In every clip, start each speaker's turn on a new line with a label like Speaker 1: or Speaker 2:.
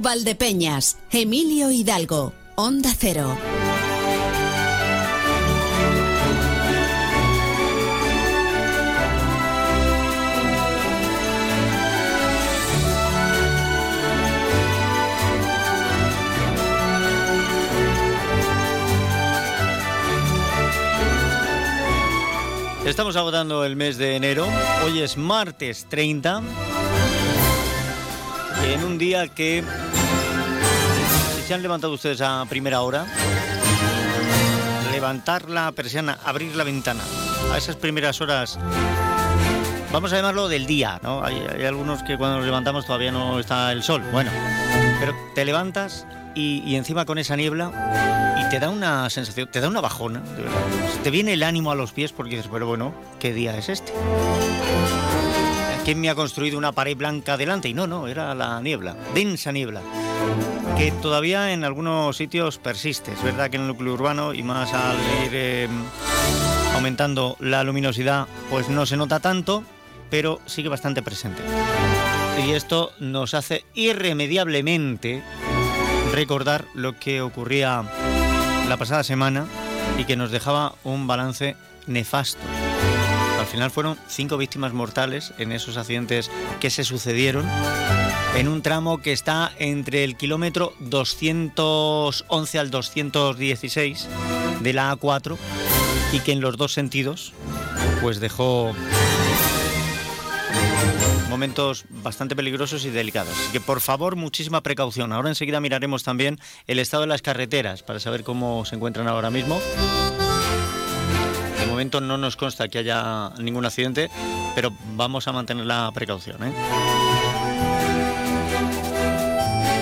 Speaker 1: Valdepeñas, Emilio Hidalgo, Onda Cero.
Speaker 2: Estamos agotando el mes de enero. Hoy es martes 30. En un día que, si se han levantado ustedes a primera hora, levantar la persiana, abrir la ventana, a esas primeras horas, vamos a llamarlo del día, ¿no? Hay, algunos que cuando nos levantamos todavía no está el sol. Bueno, pero te levantas y, y encima con esa niebla y te da una sensación, te da una bajona, de verdad. Te viene el ánimo a los pies porque dices, pero bueno, ¿qué día es este? ¿Quién me ha construido una pared blanca delante? Y no, no, era la niebla, densa niebla, que todavía en algunos sitios persiste. Es verdad que en el núcleo urbano y más al ir eh, aumentando la luminosidad, pues no se nota tanto, pero sigue bastante presente. Y esto nos hace irremediablemente recordar lo que ocurría la pasada semana y que nos dejaba un balance nefasto. Al final fueron cinco víctimas mortales en esos accidentes que se sucedieron en un tramo que está entre el kilómetro 211 al 216 de la A4 y que en los dos sentidos pues dejó momentos bastante peligrosos y delicados. Así que por favor, muchísima precaución. Ahora enseguida miraremos también el estado de las carreteras para saber cómo se encuentran ahora mismo. Momento no nos consta que haya ningún accidente, pero vamos a mantener la precaución. ¿eh?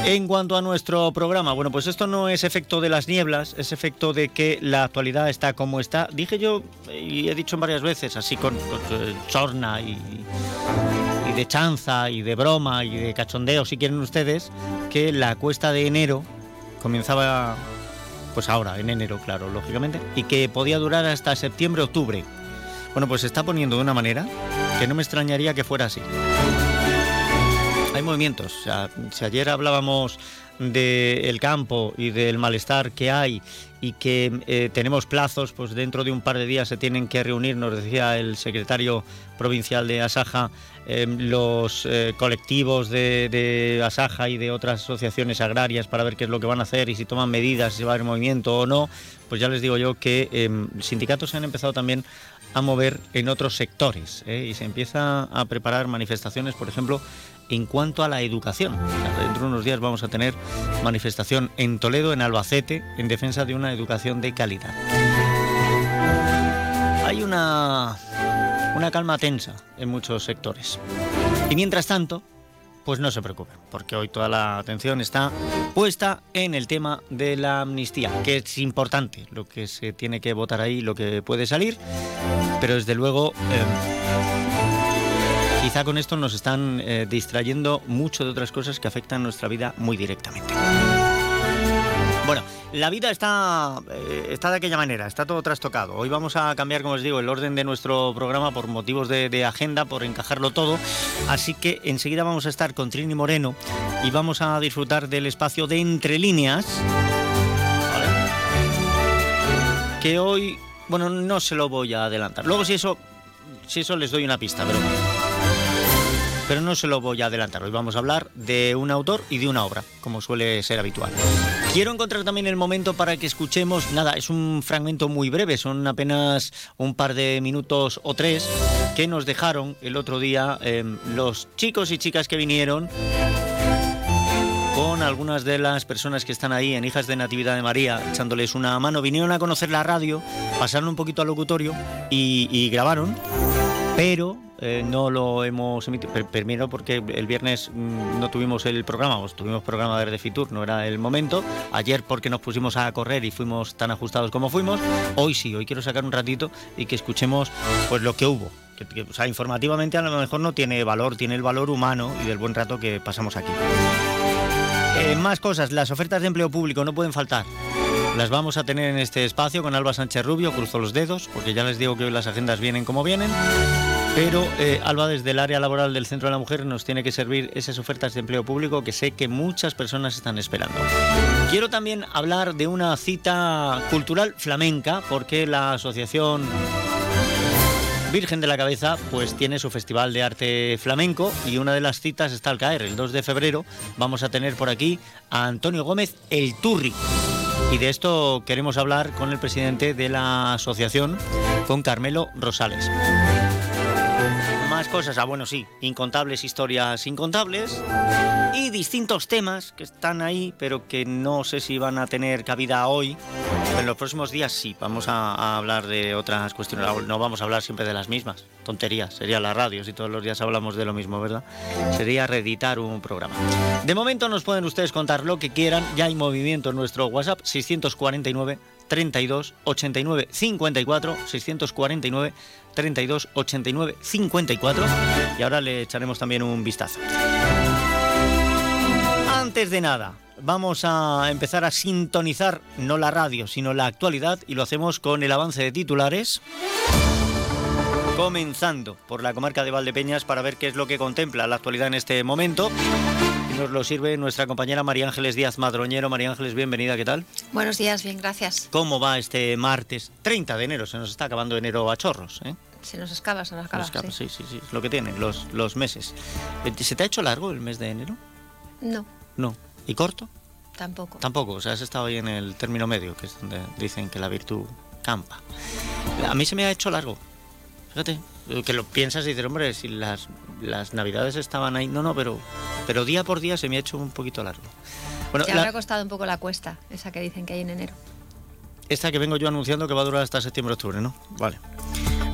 Speaker 2: En cuanto a nuestro programa, bueno, pues esto no es efecto de las nieblas, es efecto de que la actualidad está como está. Dije yo, y he dicho varias veces, así con, eh, sorna y, y de chanza y de broma y de cachondeo, si quieren ustedes, que la cuesta de enero comenzaba, pues ahora, en enero, claro, lógicamente, y que podía durar hasta septiembre-octubre. Bueno, pues se está poniendo de una manera que no me extrañaría que fuera así. Hay movimientos. O sea, si ayer hablábamos del campo y del malestar que hay y que eh, tenemos plazos, pues dentro de un par de días se tienen que reunir, nos decía el secretario provincial de Asaja, eh, los eh, colectivos de, Asaja y de otras asociaciones agrarias para ver qué es lo que van a hacer y si toman medidas, si va a haber movimiento o no, pues ya les digo yo que sindicatos se han empezado también a mover en otros sectores y se empieza a preparar manifestaciones, por ejemplo, en cuanto a la educación. Dentro de unos días vamos a tener manifestación en Toledo, en Albacete, en defensa de una educación de calidad. Hay una, una calma tensa en muchos sectores. Y mientras tanto, pues no se preocupen, porque hoy toda la atención está puesta en el tema de la amnistía, que es importante lo que se tiene que votar ahí, lo que puede salir, pero desde luego... Eh, Quizá con esto nos están eh, distrayendo mucho de otras cosas que afectan nuestra vida muy directamente. Bueno, la vida está, eh, está de aquella manera, está todo trastocado. Hoy vamos a cambiar, como os digo, el orden de nuestro programa por motivos de, agenda, por encajarlo todo. Así que enseguida vamos a estar con Trini Moreno y vamos a disfrutar del espacio de entre líneas. Que hoy, bueno, no se lo voy a adelantar. Luego si eso, si eso les doy una pista, pero pero no se lo voy a adelantar. Hoy vamos a hablar de un autor y de una obra, como suele ser habitual. Quiero encontrar también el momento para que escuchemos, nada, es un fragmento muy breve, son apenas un par de minutos o tres que nos dejaron el otro día eh, los chicos y chicas que vinieron con algunas de las personas que están ahí en Hijas de Natividad de María, echándoles una mano. Vinieron a conocer la radio, pasaron un poquito al locutorio y grabaron, pero eh, no lo hemos emitido. Primero porque el viernes mm, no tuvimos el programa, pues tuvimos programa de Fitur, no era el momento. Ayer porque nos pusimos a correr y fuimos tan ajustados como fuimos. Hoy sí, hoy quiero sacar un ratito y que escuchemos pues lo que hubo. Que, que, o sea, informativamente a lo mejor no tiene valor, tiene el valor humano y del buen rato que pasamos aquí. Eh, más cosas, las ofertas de empleo público no pueden faltar. Las vamos a tener en este espacio con Alba Sánchez Rubio, cruzo los dedos, porque ya les digo que hoy las agendas vienen como vienen. Pero eh, Alba, desde el área laboral del Centro de la Mujer, nos tiene que servir esas ofertas de empleo público que sé que muchas personas están esperando. Quiero también hablar de una cita cultural flamenca, porque la Asociación Virgen de la Cabeza pues tiene su festival de arte flamenco y una de las citas está al caer. El 2 de febrero vamos a tener por aquí a Antonio Gómez el Turri. Y de esto queremos hablar con el presidente de la asociación, con Carmelo Rosales cosas. Ah, bueno, sí, incontables historias incontables y distintos temas que están ahí, pero que no sé si van a tener cabida hoy. En los próximos días sí, vamos a, hablar de otras cuestiones. No vamos a hablar siempre de las mismas. Tonterías, sería la radio si todos los días hablamos de lo mismo, ¿verdad? Sería reeditar un programa. De momento nos pueden ustedes contar lo que quieran. Ya hay movimiento en nuestro WhatsApp 649 32 89 54 649 32 89 54 y ahora le echaremos también un vistazo. Antes de nada, vamos a empezar a sintonizar no la radio, sino la actualidad y lo hacemos con el avance de titulares. Comenzando por la comarca de Valdepeñas para ver qué es lo que contempla la actualidad en este momento nos lo sirve nuestra compañera María Ángeles Díaz Madroñero. María Ángeles, bienvenida, ¿qué tal?
Speaker 3: Buenos días, bien, gracias.
Speaker 2: ¿Cómo va este martes 30 de enero? Se nos está acabando enero a chorros, ¿eh?
Speaker 3: Se nos escapa, se nos acaba.
Speaker 2: sí. sí, sí, es lo que tienen los, los meses. ¿Se te ha hecho largo el mes de enero?
Speaker 3: No.
Speaker 2: No. ¿Y corto?
Speaker 3: Tampoco.
Speaker 2: Tampoco, o sea, has estado ahí en el término medio, que es donde dicen que la virtud campa. A mí se me ha hecho largo. Fíjate, que lo piensas y dices, hombre, si las, las navidades estaban ahí. No, no, pero, pero día por día se me ha hecho un poquito largo.
Speaker 3: Bueno, Te habrá costado un poco la cuesta, esa que dicen que hay en enero.
Speaker 2: Esta que vengo yo anunciando que va a durar hasta septiembre-octubre, ¿no? Vale.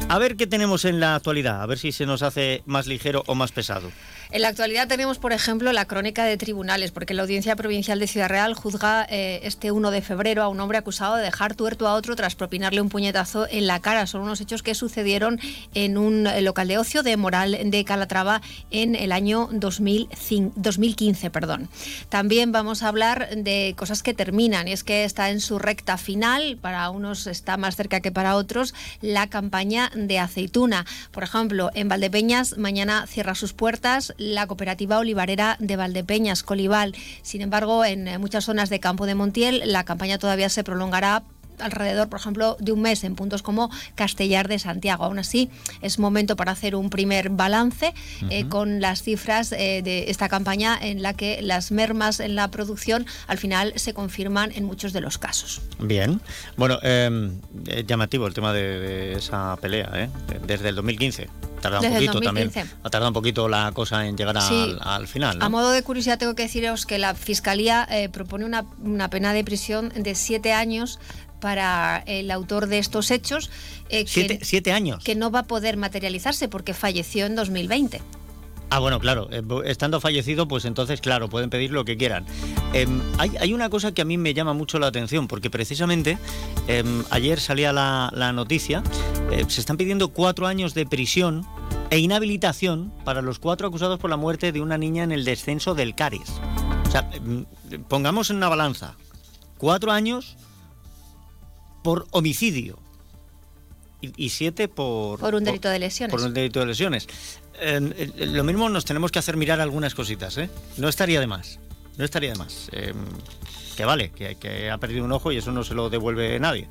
Speaker 2: A ver qué tenemos en la actualidad, a ver si se nos hace más ligero o más pesado.
Speaker 3: En la actualidad tenemos, por ejemplo, la crónica de tribunales, porque la Audiencia Provincial de Ciudad Real juzga eh, este 1 de febrero a un hombre acusado de dejar tuerto a otro tras propinarle un puñetazo en la cara. Son unos hechos que sucedieron en un eh, local de ocio de Moral de Calatrava en el año 2015. Perdón. También vamos a hablar de cosas que terminan, y es que está en su recta final, para unos está más cerca que para otros, la campaña de aceituna. Por ejemplo, en Valdepeñas mañana cierra sus puertas la cooperativa olivarera de Valdepeñas, Colival. Sin embargo, en eh, muchas zonas de Campo de Montiel la campaña todavía se prolongará alrededor, por ejemplo, de un mes en puntos como Castellar de Santiago. Aún así, es momento para hacer un primer balance eh, con las cifras eh, de esta campaña en la que las mermas en la producción al final se confirman en muchos de los casos.
Speaker 2: Bien. Bueno, em, llamativo el tema de, esa pelea, desde el 2015 tarda un poquito también. Ha tardado un poquito la cosa en llegar al, final.
Speaker 3: A modo de curiosidad tengo que deciros que la Fiscalía eh, propone una, una, pena de prisión de siete años para el autor de estos hechos.
Speaker 2: Eh, ¿Siete, años?
Speaker 3: Que no va a poder materializarse porque falleció en 2020.
Speaker 2: Ah, bueno, claro, eh, estando fallecido, pues entonces, claro, pueden pedir lo que quieran. Em, hay, una cosa que a mí me llama mucho la atención, porque precisamente em, ayer salía la, noticia, eh, se están pidiendo cuatro años de prisión e inhabilitación para los cuatro acusados por la muerte de una niña en el descenso del Caris. O sea, em, pongamos en una balanza, cuatro años por homicidio y, siete por...
Speaker 3: Por un delito de lesiones.
Speaker 2: Por un delito de lesiones. lo mismo nos tenemos que hacer mirar algunas cositas, ¿eh? No estaría de más. No estaría de más. Em, que vale, que, que ha perdido un ojo y eso no se lo devuelve nadie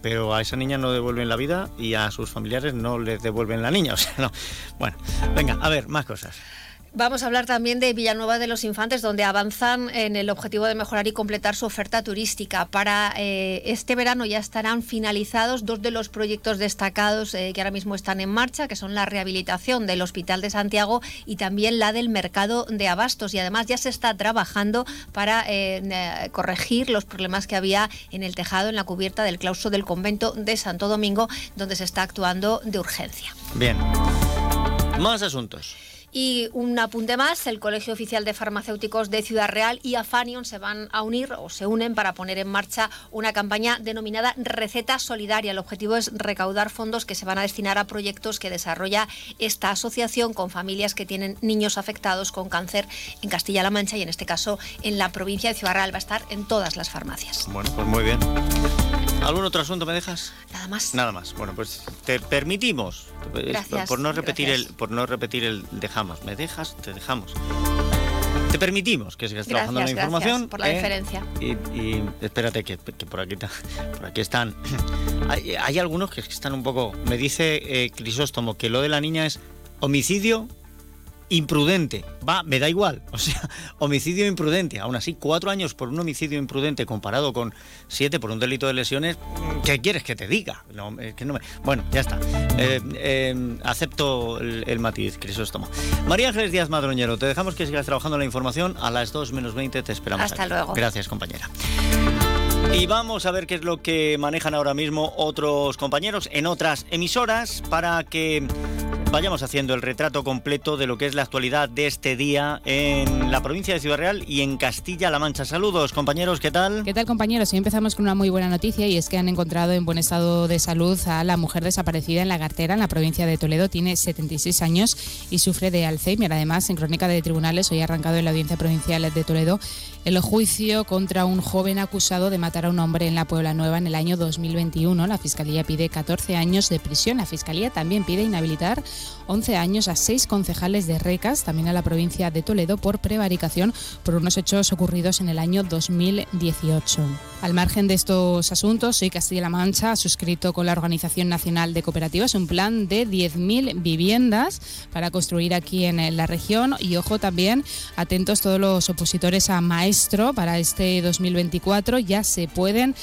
Speaker 2: pero a esa niña no devuelven la vida y a sus familiares no les devuelven la niña. O sea, no. Bueno, venga, a ver, más cosas.
Speaker 3: Vamos a hablar también de Villanueva de los Infantes, donde avanzan en el objetivo de mejorar y completar su oferta turística. Para eh, este verano ya estarán finalizados dos de los proyectos destacados eh, que ahora mismo están en marcha, que son la rehabilitación del Hospital de Santiago y también la del Mercado de Abastos. Y además ya se está trabajando para eh, corregir los problemas que había en el tejado, en la cubierta del claustro del convento de Santo Domingo, donde se está actuando de urgencia.
Speaker 2: Bien. Más asuntos.
Speaker 3: Y un apunte más, el Colegio Oficial de Farmacéuticos de Ciudad Real y Afanion se van a unir o se unen para poner en marcha una campaña denominada Receta Solidaria. El objetivo es recaudar fondos que se van a destinar a proyectos que desarrolla esta asociación con familias que tienen niños afectados con cáncer en Castilla-La Mancha y en este caso en la provincia de Ciudad Real. Va a estar en todas las farmacias.
Speaker 2: Bueno, pues muy bien. ¿Algún otro asunto me dejas?
Speaker 4: Nada más.
Speaker 2: Nada más. Bueno, pues te permitimos,
Speaker 4: Gracias,
Speaker 2: por no repetir
Speaker 4: gracias.
Speaker 2: el, por no repetir el dejamos. ¿Me dejas? Te dejamos. Te permitimos que sigas trabajando en la información.
Speaker 4: por la
Speaker 2: ¿eh?
Speaker 4: deferencia.
Speaker 2: Y, y espérate que, que por aquí por aquí están. Hay, hay algunos que están un poco. Me dice eh, Crisóstomo que lo de la niña es homicidio imprudente. Va, me da igual. O sea, homicidio imprudente. Aún así, cuatro años por un homicidio imprudente comparado con siete por un delito de lesiones. ¿Qué quieres que te diga? No, es que no me- Bueno, ya está. Eh, eh, acepto el, el matiz, Crisóstomo. María Ángeles Díaz Madroñero, te dejamos que sigas trabajando en la información. A las 2 menos 20 te esperamos.
Speaker 4: Hasta
Speaker 2: aquí.
Speaker 4: luego.
Speaker 2: Gracias, compañera. Y vamos a ver qué es lo que manejan ahora mismo otros compañeros en otras emisoras para que vayamos haciendo el retrato completo de lo que es la actualidad de este día en la provincia de Ciudad Real y en Castilla-La Mancha. Saludos, compañeros, ¿qué tal?
Speaker 5: ¿Qué tal compañeros? Hoy empezamos con una muy buena noticia y es que han encontrado en buen estado de salud a la mujer desaparecida en la Gartera, en la provincia de Toledo. Tiene 76 años y sufre de Alzheimer. Además, en crónica de tribunales, hoy arrancado en la audiencia provincial de Toledo el juicio contra un joven acusado de matar a un hombre en la Puebla Nueva en el año 2021. La Fiscalía pide 14 años de prisión. La Fiscalía también pide inhabilitar 11 años a seis concejales de Recas, también a la provincia de Toledo, por prevaricación por unos hechos ocurridos en el año 2018. Al margen de estos asuntos, hoy Castilla-La Mancha ha suscrito con la Organización Nacional de Cooperativas un plan de 10.000 viviendas para construir aquí en la región y ojo también, atentos todos los opositores a maestro para este 2024, ya se pueden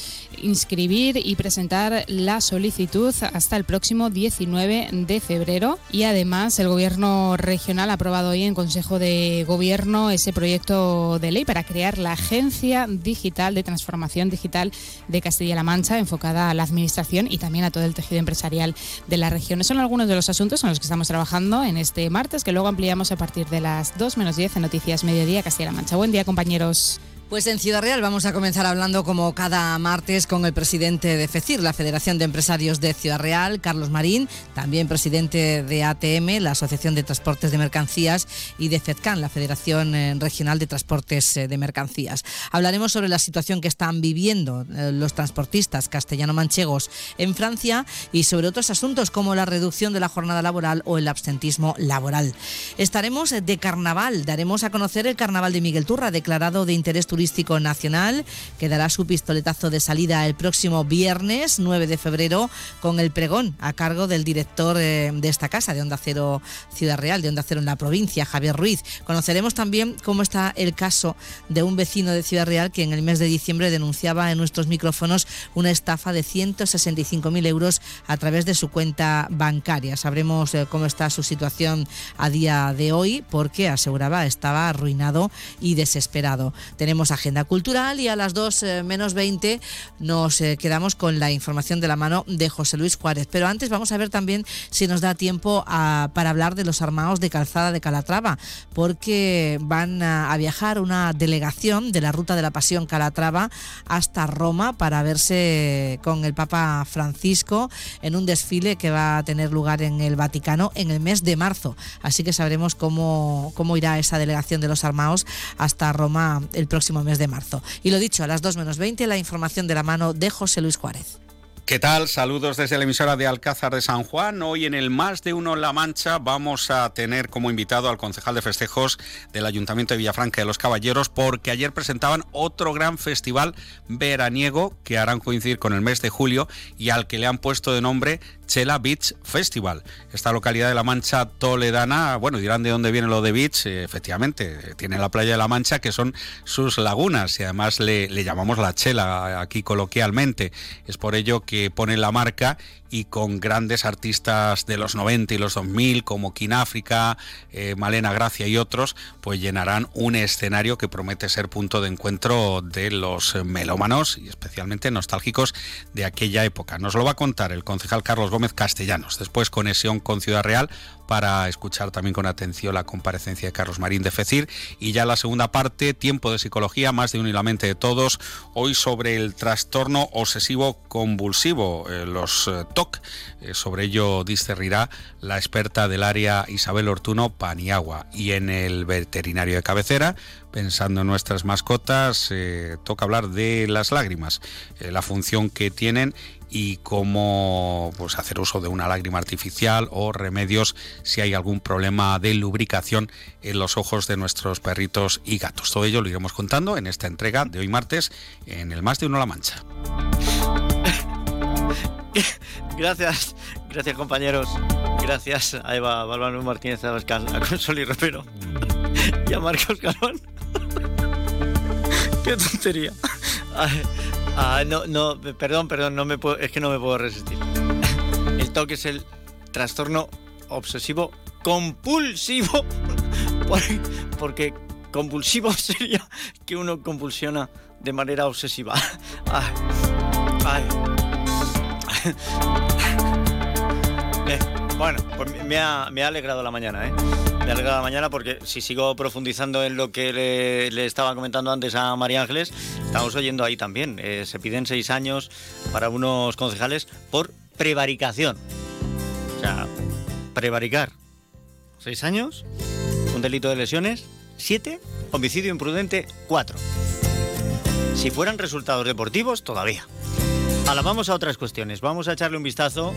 Speaker 5: inscribir y presentar la solicitud hasta el próximo 19 de febrero y además el gobierno regional ha aprobado hoy en Consejo de Gobierno ese proyecto de ley para crear la Agencia Digital de Transformación Digital de Castilla-La Mancha enfocada a la administración y también a todo el tejido empresarial de la región. Son algunos de los asuntos en los que estamos trabajando en este martes que luego ampliamos a partir de las 2 menos 10 en Noticias Mediodía Castilla-La Mancha. Buen día compañeros.
Speaker 6: us Pues en Ciudad Real vamos a comenzar hablando como cada martes con el presidente de FECIR, la Federación de Empresarios de Ciudad Real, Carlos Marín, también presidente de ATM, la Asociación de Transportes de Mercancías, y de FEDCAN, la Federación eh, Regional de Transportes eh, de Mercancías. Hablaremos sobre la situación que están viviendo eh, los transportistas castellano-manchegos en Francia y sobre otros asuntos como la reducción de la jornada laboral o el absentismo laboral. Estaremos de carnaval, daremos a conocer el carnaval de Miguel Turra, declarado de interés turístico nacional, que dará su pistoletazo de salida el próximo viernes 9 de febrero con el pregón a cargo del director eh, de esta casa, de Onda Cero Ciudad Real, de Onda Cero en la provincia, Javier Ruiz. Conoceremos también cómo está el caso de un vecino de Ciudad Real que en el mes de diciembre denunciaba en nuestros micrófonos una estafa de 165.000 euros a través de su cuenta bancaria. Sabremos eh, cómo está su situación a día de hoy porque aseguraba estaba arruinado y desesperado. Tenemos agenda cultural y a las 2 eh, menos 20 nos eh, quedamos con la información de la mano de José Luis Juárez. Pero antes vamos a ver también si nos da tiempo a- para hablar de los armados de calzada de Calatrava, porque van a, a viajar una delegación de la Ruta de la Pasión Calatrava hasta Roma para verse con el Papa Francisco en un desfile que va a tener lugar en el Vaticano en el mes de marzo. Así que sabremos cómo, cómo irá esa delegación de los armados hasta Roma el próximo mes de marzo. Y lo dicho, a las 2 menos 20, la información de la mano de José Luis Juárez.
Speaker 7: ¿Qué tal? Saludos desde la emisora de Alcázar de San Juan. Hoy en el Más de Uno en La Mancha vamos a tener como invitado al concejal de festejos del Ayuntamiento de Villafranca de los Caballeros porque ayer presentaban otro gran festival veraniego que harán coincidir con el mes de julio y al que le han puesto de nombre Chela Beach Festival. Esta localidad de La Mancha toledana, bueno, dirán de dónde viene lo de beach, eh, efectivamente, tiene la playa de La Mancha que son sus lagunas y además le, le llamamos la Chela aquí coloquialmente. Es por ello que pone la marca y con grandes artistas de los 90 y los 2000 como Kináfrica, eh, Malena Gracia y otros, pues llenarán un escenario que promete ser punto de encuentro de los melómanos y especialmente nostálgicos de aquella época. Nos lo va a contar el concejal Carlos Gómez Castellanos. Después conexión con Ciudad Real para escuchar también con atención la comparecencia de Carlos Marín de FECIR y ya la segunda parte, tiempo de psicología, más de uno y la mente de todos, hoy sobre el trastorno obsesivo convulsivo eh, los eh, TOC. sobre ello discernirá la experta del área Isabel Ortuno Paniagua. Y en el veterinario de cabecera, pensando en nuestras mascotas, toca hablar de las lágrimas, la función que tienen y cómo pues, hacer uso de una lágrima artificial o remedios si hay algún problema de lubricación en los ojos de nuestros perritos y gatos. Todo ello lo iremos contando en esta entrega de hoy martes en el Más de Uno La Mancha.
Speaker 2: Gracias, gracias compañeros. Gracias a Eva Balbano Martínez Abascal, a Consoli Ropero y a Marcos Calón. Qué tontería. Ah, no, no, perdón, perdón, no me puedo, es que no me puedo resistir. El toque es el trastorno obsesivo compulsivo. Porque compulsivo sería que uno compulsiona de manera obsesiva. Ay, eh, bueno, pues me ha, me ha alegrado la mañana, ¿eh? Me alegra la mañana porque si sigo profundizando en lo que le, estaba comentando antes a María Ángeles, estamos oyendo ahí también. Eh, se piden seis años para unos concejales por prevaricación. O sea, prevaricar. Seis años, un delito de lesiones, siete, homicidio imprudente, cuatro. Si fueran resultados deportivos, todavía. Ahora vamos a otras cuestiones. Vamos a echarle un vistazo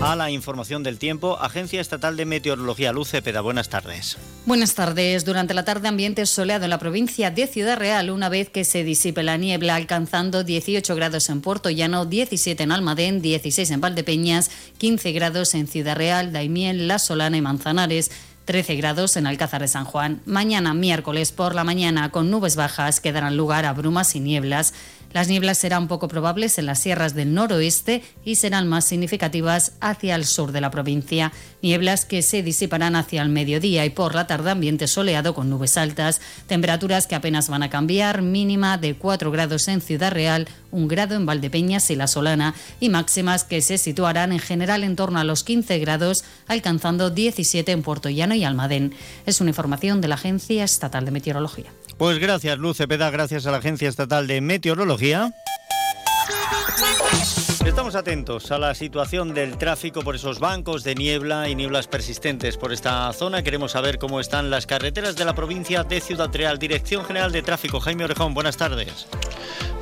Speaker 2: a la información del tiempo. Agencia Estatal de Meteorología, Luz Cepeda, buenas tardes.
Speaker 8: Buenas tardes. Durante la tarde ambiente soleado en la provincia de Ciudad Real, una vez que se disipe la niebla, alcanzando 18 grados en Puerto Llano, 17 en Almadén, 16 en Valdepeñas, 15 grados en Ciudad Real, Daimiel, La Solana y Manzanares. 13 grados en Alcázar de San Juan. Mañana, miércoles por la mañana, con nubes bajas que darán lugar a brumas y nieblas. Las nieblas serán poco probables en las sierras del noroeste y serán más significativas hacia el sur de la provincia. Nieblas que se disiparán hacia el mediodía y por la tarde ambiente soleado con nubes altas. Temperaturas que apenas van a cambiar, mínima de 4 grados en Ciudad Real, 1 grado en Valdepeñas y La Solana y máximas que se situarán en general en torno a los 15 grados, alcanzando 17 en Puerto Llano y Almadén. Es una información de la Agencia Estatal de Meteorología.
Speaker 2: Pues gracias, Luz Cepeda, gracias a la Agencia Estatal de Meteorología. Estamos atentos a la situación del tráfico por esos bancos de niebla y nieblas persistentes por esta zona. Queremos saber cómo están las carreteras de la provincia de Ciudad Real. Dirección General de Tráfico, Jaime Orejón, buenas tardes.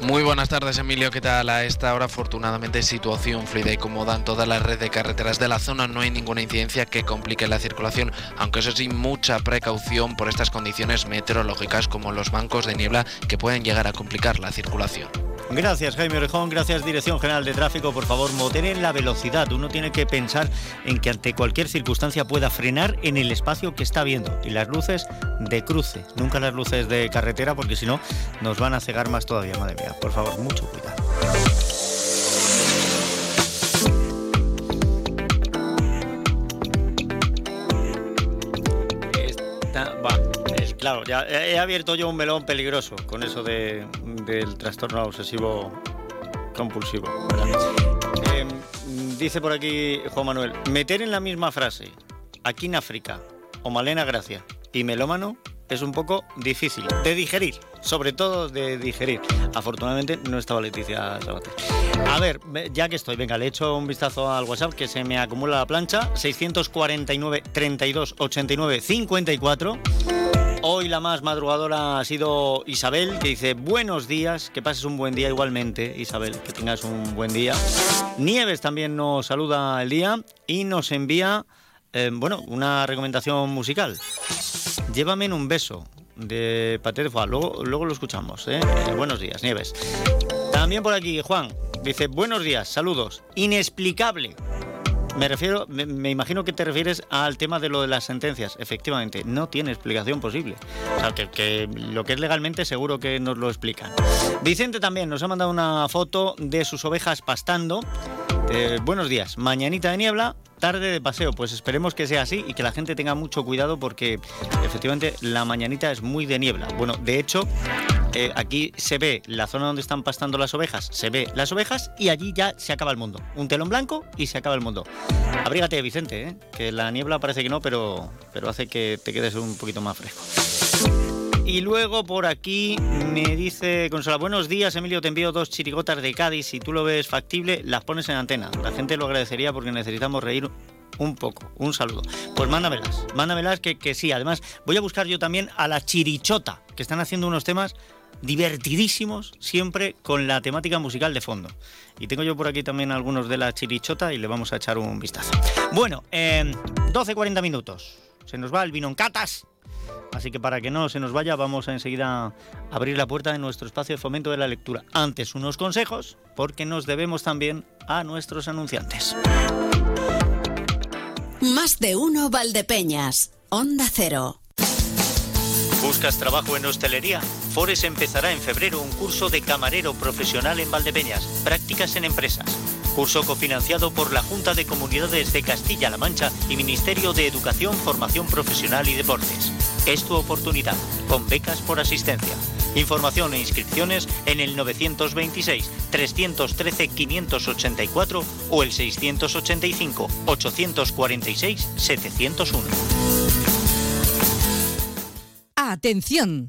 Speaker 9: Muy buenas tardes, Emilio. ¿Qué tal? A esta hora, afortunadamente, situación fluida y cómoda en toda la red de carreteras de la zona. No hay ninguna incidencia que complique la circulación, aunque eso sí, mucha precaución por estas condiciones meteorológicas como los bancos de niebla que pueden llegar a complicar la circulación.
Speaker 2: Gracias, Jaime Orejón. Gracias, Dirección General de Tráfico. Por favor, moderen la velocidad. Uno tiene que pensar en que ante cualquier circunstancia pueda frenar en el espacio que está viendo. Y las luces de cruce, nunca las luces de carretera, porque si no, nos van a cegar más todavía. Madre mía, por favor, mucho cuidado. Claro, ya he abierto yo un melón peligroso con eso del trastorno obsesivo compulsivo. Em, dice por aquí Juan Manuel, meter en la misma frase aquí en África o Malena Gracia y melómano es un poco difícil de digerir, sobre todo de digerir. Afortunadamente no estaba Leticia Sabater. A ver, ya que estoy, venga, le echo un vistazo al WhatsApp que se me acumula la plancha, 649 32 89 54. Hoy la más madrugadora ha sido Isabel, que dice buenos días, que pases un buen día igualmente, Isabel, que tengas un buen día. Nieves también nos saluda el día y nos envía, eh, bueno, una recomendación musical. Llévame en un beso, de Paté de Luego, luego lo escuchamos, ¿eh? Eh, buenos días, Nieves. También por aquí, Juan, dice buenos días, saludos. Inexplicable. Me refiero, me, imagino que te refieres al tema de lo de las sentencias. Efectivamente, no tiene explicación posible. O sea, que, lo que es legalmente seguro que nos lo explican. Vicente también nos ha mandado una foto de sus ovejas pastando. Eh, buenos días, mañanita de niebla, tarde de paseo. Pues esperemos que sea así y que la gente tenga mucho cuidado porque efectivamente la mañanita es muy de niebla. Bueno, de hecho, eh, aquí se ve la zona donde están pastando las ovejas, se ve las ovejas y allí ya se acaba el mundo. Un telón blanco y se acaba el mundo. Abrígate, Vicente, ¿eh? que la niebla parece que no, pero, pero hace que te quedes un poquito más fresco. Y luego por aquí me dice Consola, buenos días Emilio, te envío dos chirigotas de Cádiz, si tú lo ves factible, las pones en antena. La gente lo agradecería porque necesitamos reír un poco. Un saludo. Pues mándamelas, mándamelas que, que sí. Además, voy a buscar yo también a la chirichota, que están haciendo unos temas divertidísimos, siempre con la temática musical de fondo. Y tengo yo por aquí también algunos de la chirichota y le vamos a echar un vistazo. Bueno, eh, 12.40 minutos. Se nos va el vino en catas. Así que para que no se nos vaya, vamos a enseguida a abrir la puerta de nuestro espacio de fomento de la lectura. Antes unos consejos, porque nos debemos también a nuestros anunciantes.
Speaker 1: Más de uno Valdepeñas. Onda Cero.
Speaker 2: ¿Buscas trabajo en hostelería? Fores empezará en febrero un curso de camarero profesional en Valdepeñas, prácticas en empresas. Curso cofinanciado por la Junta de Comunidades de Castilla-La Mancha y Ministerio de Educación, Formación Profesional y Deportes. Es tu oportunidad, con becas por asistencia. Información e inscripciones en el 925-313-584 o el 685-846-701.
Speaker 6: Atención.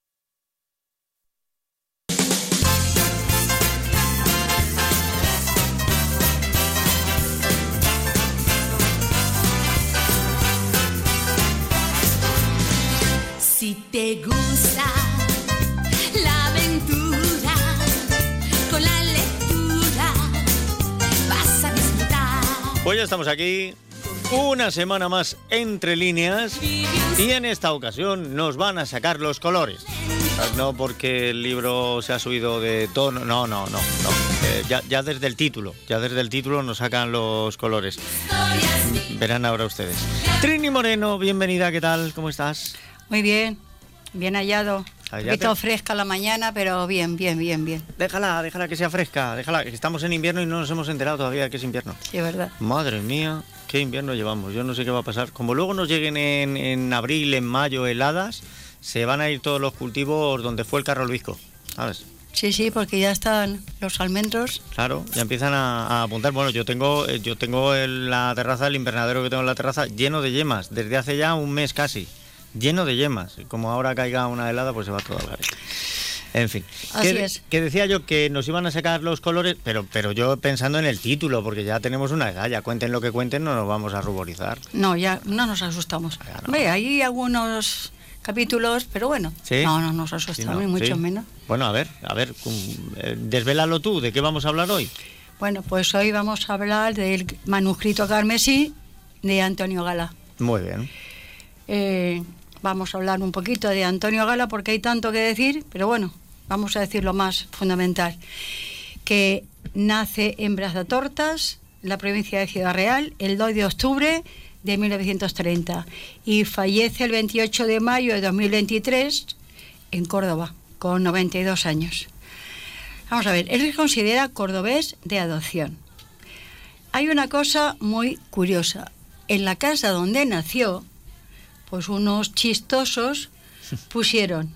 Speaker 10: Si te gusta la aventura con la lectura, vas a disfrutar.
Speaker 2: Pues ya estamos aquí, una semana más entre líneas y en esta ocasión nos van a sacar los colores. No porque el libro se ha subido de tono, no, no, no, no. Eh, ya, ya desde el título, ya desde el título nos sacan los colores. Verán ahora ustedes. Trini Moreno, bienvenida, ¿qué tal? ¿Cómo estás?
Speaker 11: Muy bien, bien hallado. Un poquito fresca la mañana, pero bien, bien, bien, bien.
Speaker 2: Déjala, déjala que sea fresca, déjala, que estamos en invierno y no nos hemos enterado todavía de que es invierno.
Speaker 11: Sí, es verdad.
Speaker 2: Madre mía, qué invierno llevamos. Yo no sé qué va a pasar. Como luego nos lleguen en, en abril, en mayo, heladas, se van a ir todos los cultivos donde fue el carro Luisco. ¿Sabes?
Speaker 11: Sí, sí, porque ya están los almendros.
Speaker 2: Claro, ya empiezan a, a apuntar. Bueno, yo tengo, eh, yo tengo en la terraza, el invernadero que tengo en la terraza, lleno de yemas, desde hace ya un mes casi. Lleno de yemas. Como ahora caiga una helada, pues se va todo al garete. En fin.
Speaker 11: Así
Speaker 2: que,
Speaker 11: es.
Speaker 2: que decía yo que nos iban a sacar los colores, pero, pero yo pensando en el título, porque ya tenemos una edad, ya cuenten lo que cuenten, no nos vamos a ruborizar.
Speaker 11: No, ya no nos asustamos. Ve, hay algunos capítulos, pero bueno,
Speaker 2: ¿Sí?
Speaker 11: no, no nos
Speaker 2: Sí,
Speaker 11: asustamos,
Speaker 2: no,
Speaker 11: ni mucho
Speaker 2: sí.
Speaker 11: menos.
Speaker 2: Bueno, a ver, a ver, eh, desvélalo tú, ¿de qué vamos a hablar hoy?
Speaker 11: Bueno, pues hoy vamos a hablar del manuscrito carmesí de Antonio Gala.
Speaker 2: Muy bien.
Speaker 11: Eh, vamos a hablar un poquito de Antonio Gala porque hay tanto que decir, pero bueno, vamos a decir lo más fundamental. Que nace en Brazatortas, la provincia de Ciudad Real, el 2 de octubre de 1930 y fallece el 28 de mayo de 2023 en Córdoba, con 92 años. Vamos a ver, él se considera cordobés de adopción. Hay una cosa muy curiosa. En la casa donde nació, pues unos chistosos pusieron,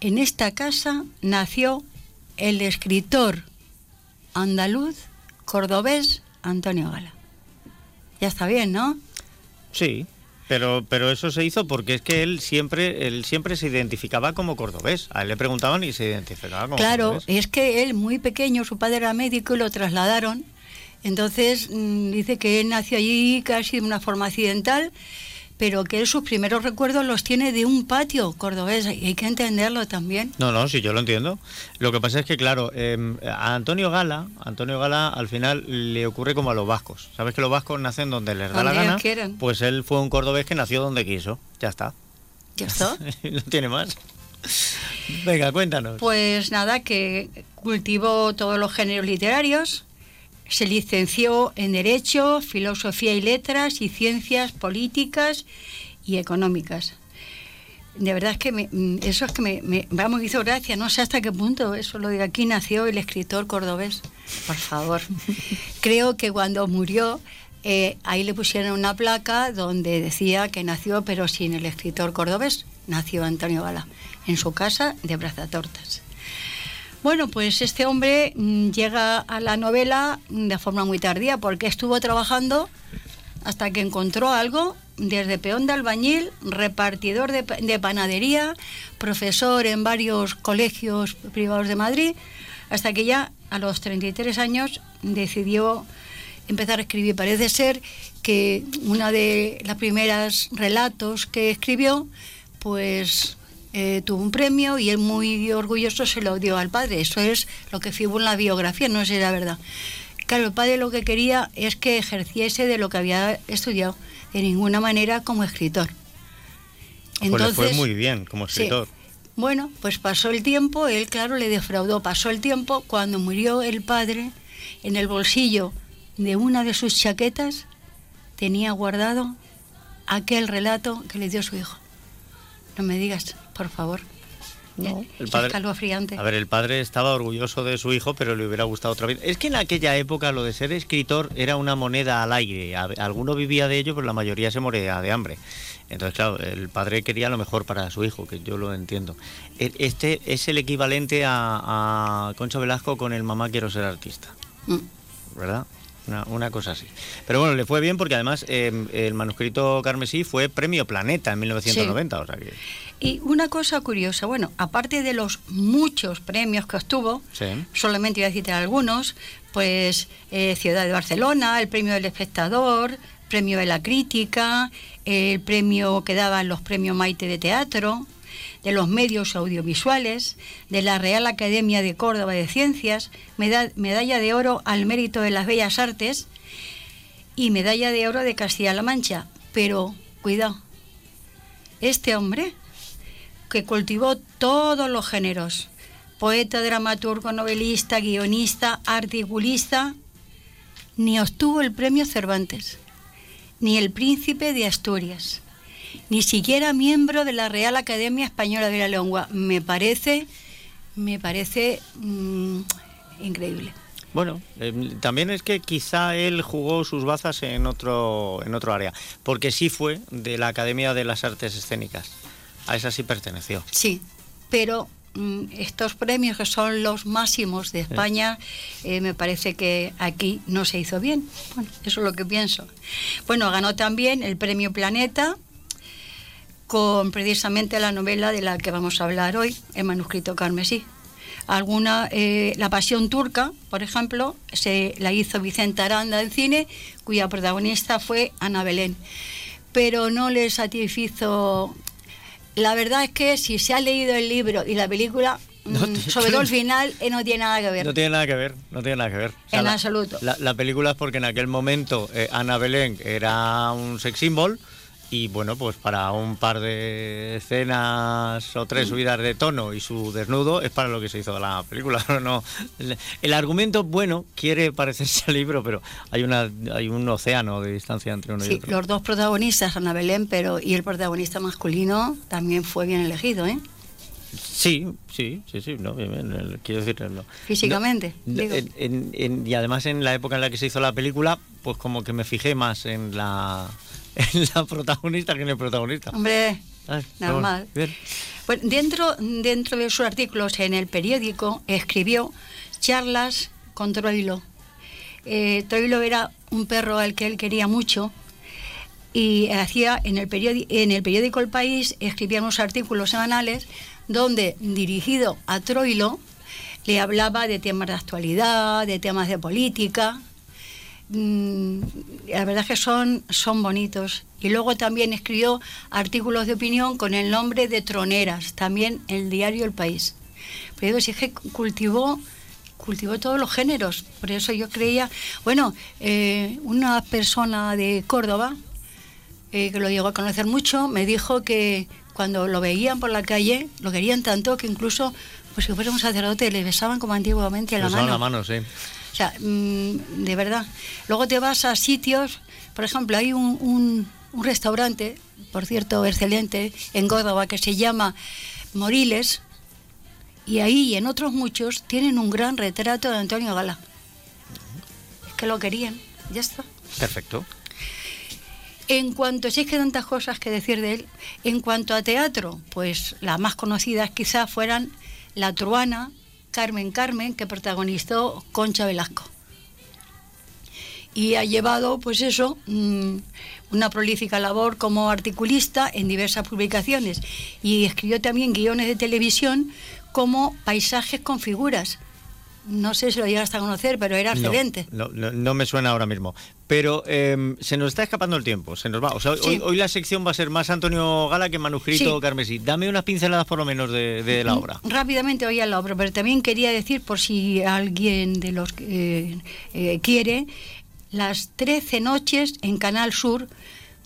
Speaker 11: en esta casa nació el escritor andaluz cordobés Antonio Gala. Ya está bien, ¿no?
Speaker 2: Sí, pero, pero eso se hizo porque es que él siempre, él siempre se identificaba como cordobés. A él le preguntaban y se identificaba como
Speaker 11: Claro,
Speaker 2: cordobés.
Speaker 11: es que él muy pequeño, su padre era médico y lo trasladaron Entonces mm, dice que él nació allí casi de una forma accidental, pero que él sus primeros recuerdos los tiene de un patio cordobés y hay que entenderlo también.
Speaker 2: No, no, sí, yo lo entiendo. Lo que pasa es que, claro, eh, a Antonio Gala, Antonio Gala al final le ocurre como a los vascos. ¿Sabes que los vascos nacen donde les da la gana? Pues él fue un cordobés que nació donde quiso. Ya está.
Speaker 11: ¿Ya está?
Speaker 2: no tiene más. Venga, cuéntanos.
Speaker 11: Pues nada, que cultivó todos los géneros literarios, se licenció en Derecho, Filosofía y Letras y Ciencias Políticas y Económicas. De verdad es que me- mm, eso es que me, me, vamos, me hizo gracia, no sé hasta qué punto eso lo de aquí nació el escritor cordobés, por favor. Creo que cuando murió, eh, ahí le pusieron una placa donde decía que nació, pero sin el escritor cordobés, nació Antonio Gala, en su casa de Brazatortas. Bueno, pues este hombre mm, llega a la novela de forma muy tardía porque estuvo trabajando hasta que encontró algo desde peón de albañil, repartidor de, pa- de panadería, profesor en varios colegios privados de Madrid, hasta que ya a los 33 años decidió empezar a escribir. Parece ser que una de las primeras relatos que escribió, pues eh, tuvo un premio y él muy orgulloso se lo dio al padre. Eso es lo que figura en la biografía, no sé si era verdad. Claro, el padre lo que quería es que ejerciese de lo que había estudiado, de ninguna manera como escritor.
Speaker 2: pues le fue muy bien como
Speaker 11: Sí.
Speaker 2: escritor.
Speaker 11: Bueno, pues pasó el tiempo, él claro le defraudó, pasó el tiempo, cuando murió el padre, en el bolsillo de una de sus chaquetas tenía guardado aquel relato que le dio su hijo. No me digas, por favor.
Speaker 2: No, el
Speaker 11: Es
Speaker 2: padre-. A ver, el padre estaba orgulloso de su hijo, pero le hubiera gustado otra vez. Es que en aquella época lo de ser escritor era una moneda al aire. Alguno vivía de ello, pero la mayoría se moría de hambre. Entonces, claro, el padre quería lo mejor para su hijo, que yo lo entiendo. E- Este es el equivalente a, a Concha Velasco con el Mamá quiero ser artista,
Speaker 11: Mm.
Speaker 2: ¿verdad? Una, una cosa así. Pero bueno, le fue bien porque además eh, el manuscrito Carmesí fue premio Planeta en 1990. O sea que,
Speaker 11: Y una cosa curiosa, bueno, aparte de los muchos premios que obtuvo,
Speaker 2: sí.
Speaker 11: solamente voy a citar algunos, pues eh, Ciudad de Barcelona, el premio del espectador, premio de la crítica, el premio que daban los premios Maite de Teatro, de los medios audiovisuales, de la Real Academia de Córdoba de Ciencias, meda- medalla de oro al mérito de las bellas artes y medalla de oro de Castilla-La Mancha. Pero, cuidado, este hombre que cultivó todos los géneros, poeta, dramaturgo, novelista, guionista, articulista, ni obtuvo el premio Cervantes, ni el príncipe de Asturias, ni siquiera miembro de la Real Academia Española de la Lengua. Me parece, me parece mm, increíble.
Speaker 2: Bueno, eh, también es que quizá él jugó sus bazas en otro, en otro área, porque sí fue de la Academia de las Artes Escénicas. A esa sí perteneció.
Speaker 11: Sí, pero mm, estos premios que son los máximos de España, eh, me parece que aquí no se hizo bien. Bueno, eso es lo que pienso. Bueno, ganó también el premio Planeta con precisamente la novela de la que vamos a hablar hoy, el manuscrito carmesí. Alguna, eh, La Pasión Turca, por ejemplo, se la hizo Vicente Aranda en cine, cuya protagonista fue Ana Belén. Pero no le satisfizo. La verdad es que si se ha leído el libro y la película,
Speaker 2: No
Speaker 11: mm,
Speaker 2: te-
Speaker 11: sobre todo el final, eh, no tiene nada que ver.
Speaker 2: No tiene nada que ver, no tiene nada que ver. O
Speaker 11: En
Speaker 2: la,
Speaker 11: absoluto.
Speaker 2: La, la película es porque en aquel momento eh, Ana Belén era un sex symbol y bueno, pues para un par de escenas o tres subidas de tono y su desnudo es para lo que se hizo la película. No. El, argumento, bueno, quiere parecerse al libro, pero hay, una, hay un océano de distancia entre uno y
Speaker 11: Sí,
Speaker 2: otro.
Speaker 11: los dos protagonistas, Ana Belén, pero y el protagonista masculino también fue bien elegido, ¿eh?
Speaker 2: Sí, sí, sí, sí, no, bien, bien, el- quiero decir, no.
Speaker 11: Físicamente,
Speaker 2: No,
Speaker 11: digo.
Speaker 2: en- en- en- y además en la época en la que se hizo la película, pues como que me fijé más en la, la protagonista que en el protagonista.
Speaker 11: Hombre,
Speaker 2: Ay, pero
Speaker 11: normal.
Speaker 2: bueno, bien.
Speaker 11: Bueno, dentro, dentro de sus artículos en el periódico escribió charlas con Troilo. Eh, Troilo era un perro al que él quería mucho y hacía en el, periódico, en el periódico El País escribía unos artículos semanales donde dirigido a Troilo le hablaba de temas de actualidad, de temas de política. Mm, la verdad es que son, son bonitos. Y luego también escribió artículos de opinión con el nombre de Troneras, también en el diario El País. Pero si es que cultivó, cultivó todos los géneros. Por eso yo creía, bueno, eh, una persona de Córdoba, eh, que lo llegó a conocer mucho, me dijo que cuando lo veían por la calle, lo querían tanto que incluso, pues si fuera un sacerdote, le besaban como antiguamente la
Speaker 2: Besaban
Speaker 11: mano.
Speaker 2: la mano, sí.
Speaker 11: O sea, mm, de verdad. Luego te vas a sitios, por ejemplo, hay un, un- un restaurante, por cierto, excelente, en Córdoba, que se llama Moriles, y ahí y en otros muchos tienen un gran retrato de Antonio Gala. Es que lo querían, ya está.
Speaker 2: Perfecto.
Speaker 11: En cuanto, si es que tantas cosas que decir de él, en cuanto a teatro, pues las más conocidas quizás fueran La Truana, Carmen Carmen, que protagonizó Concha Velasco. Y ha llevado, pues eso, mm, una prolífica labor como articulista en diversas publicaciones. Y escribió también guiones de televisión como Paisajes con figuras. No sé si lo llegaste a conocer, pero era excelente.
Speaker 2: No, no, no me suena ahora mismo. Pero em, se nos está escapando el tiempo, se nos va. O sea, hoy,
Speaker 11: Sí.
Speaker 2: hoy la sección va a ser más Antonio Gala que manuscrito
Speaker 11: Sí.
Speaker 2: Carmesí. Dame unas pinceladas por lo menos de, de la obra.
Speaker 11: Rápidamente voy a la obra, pero también quería decir, por si alguien de los que eh, eh, quiere, las 13 noches en Canal Sur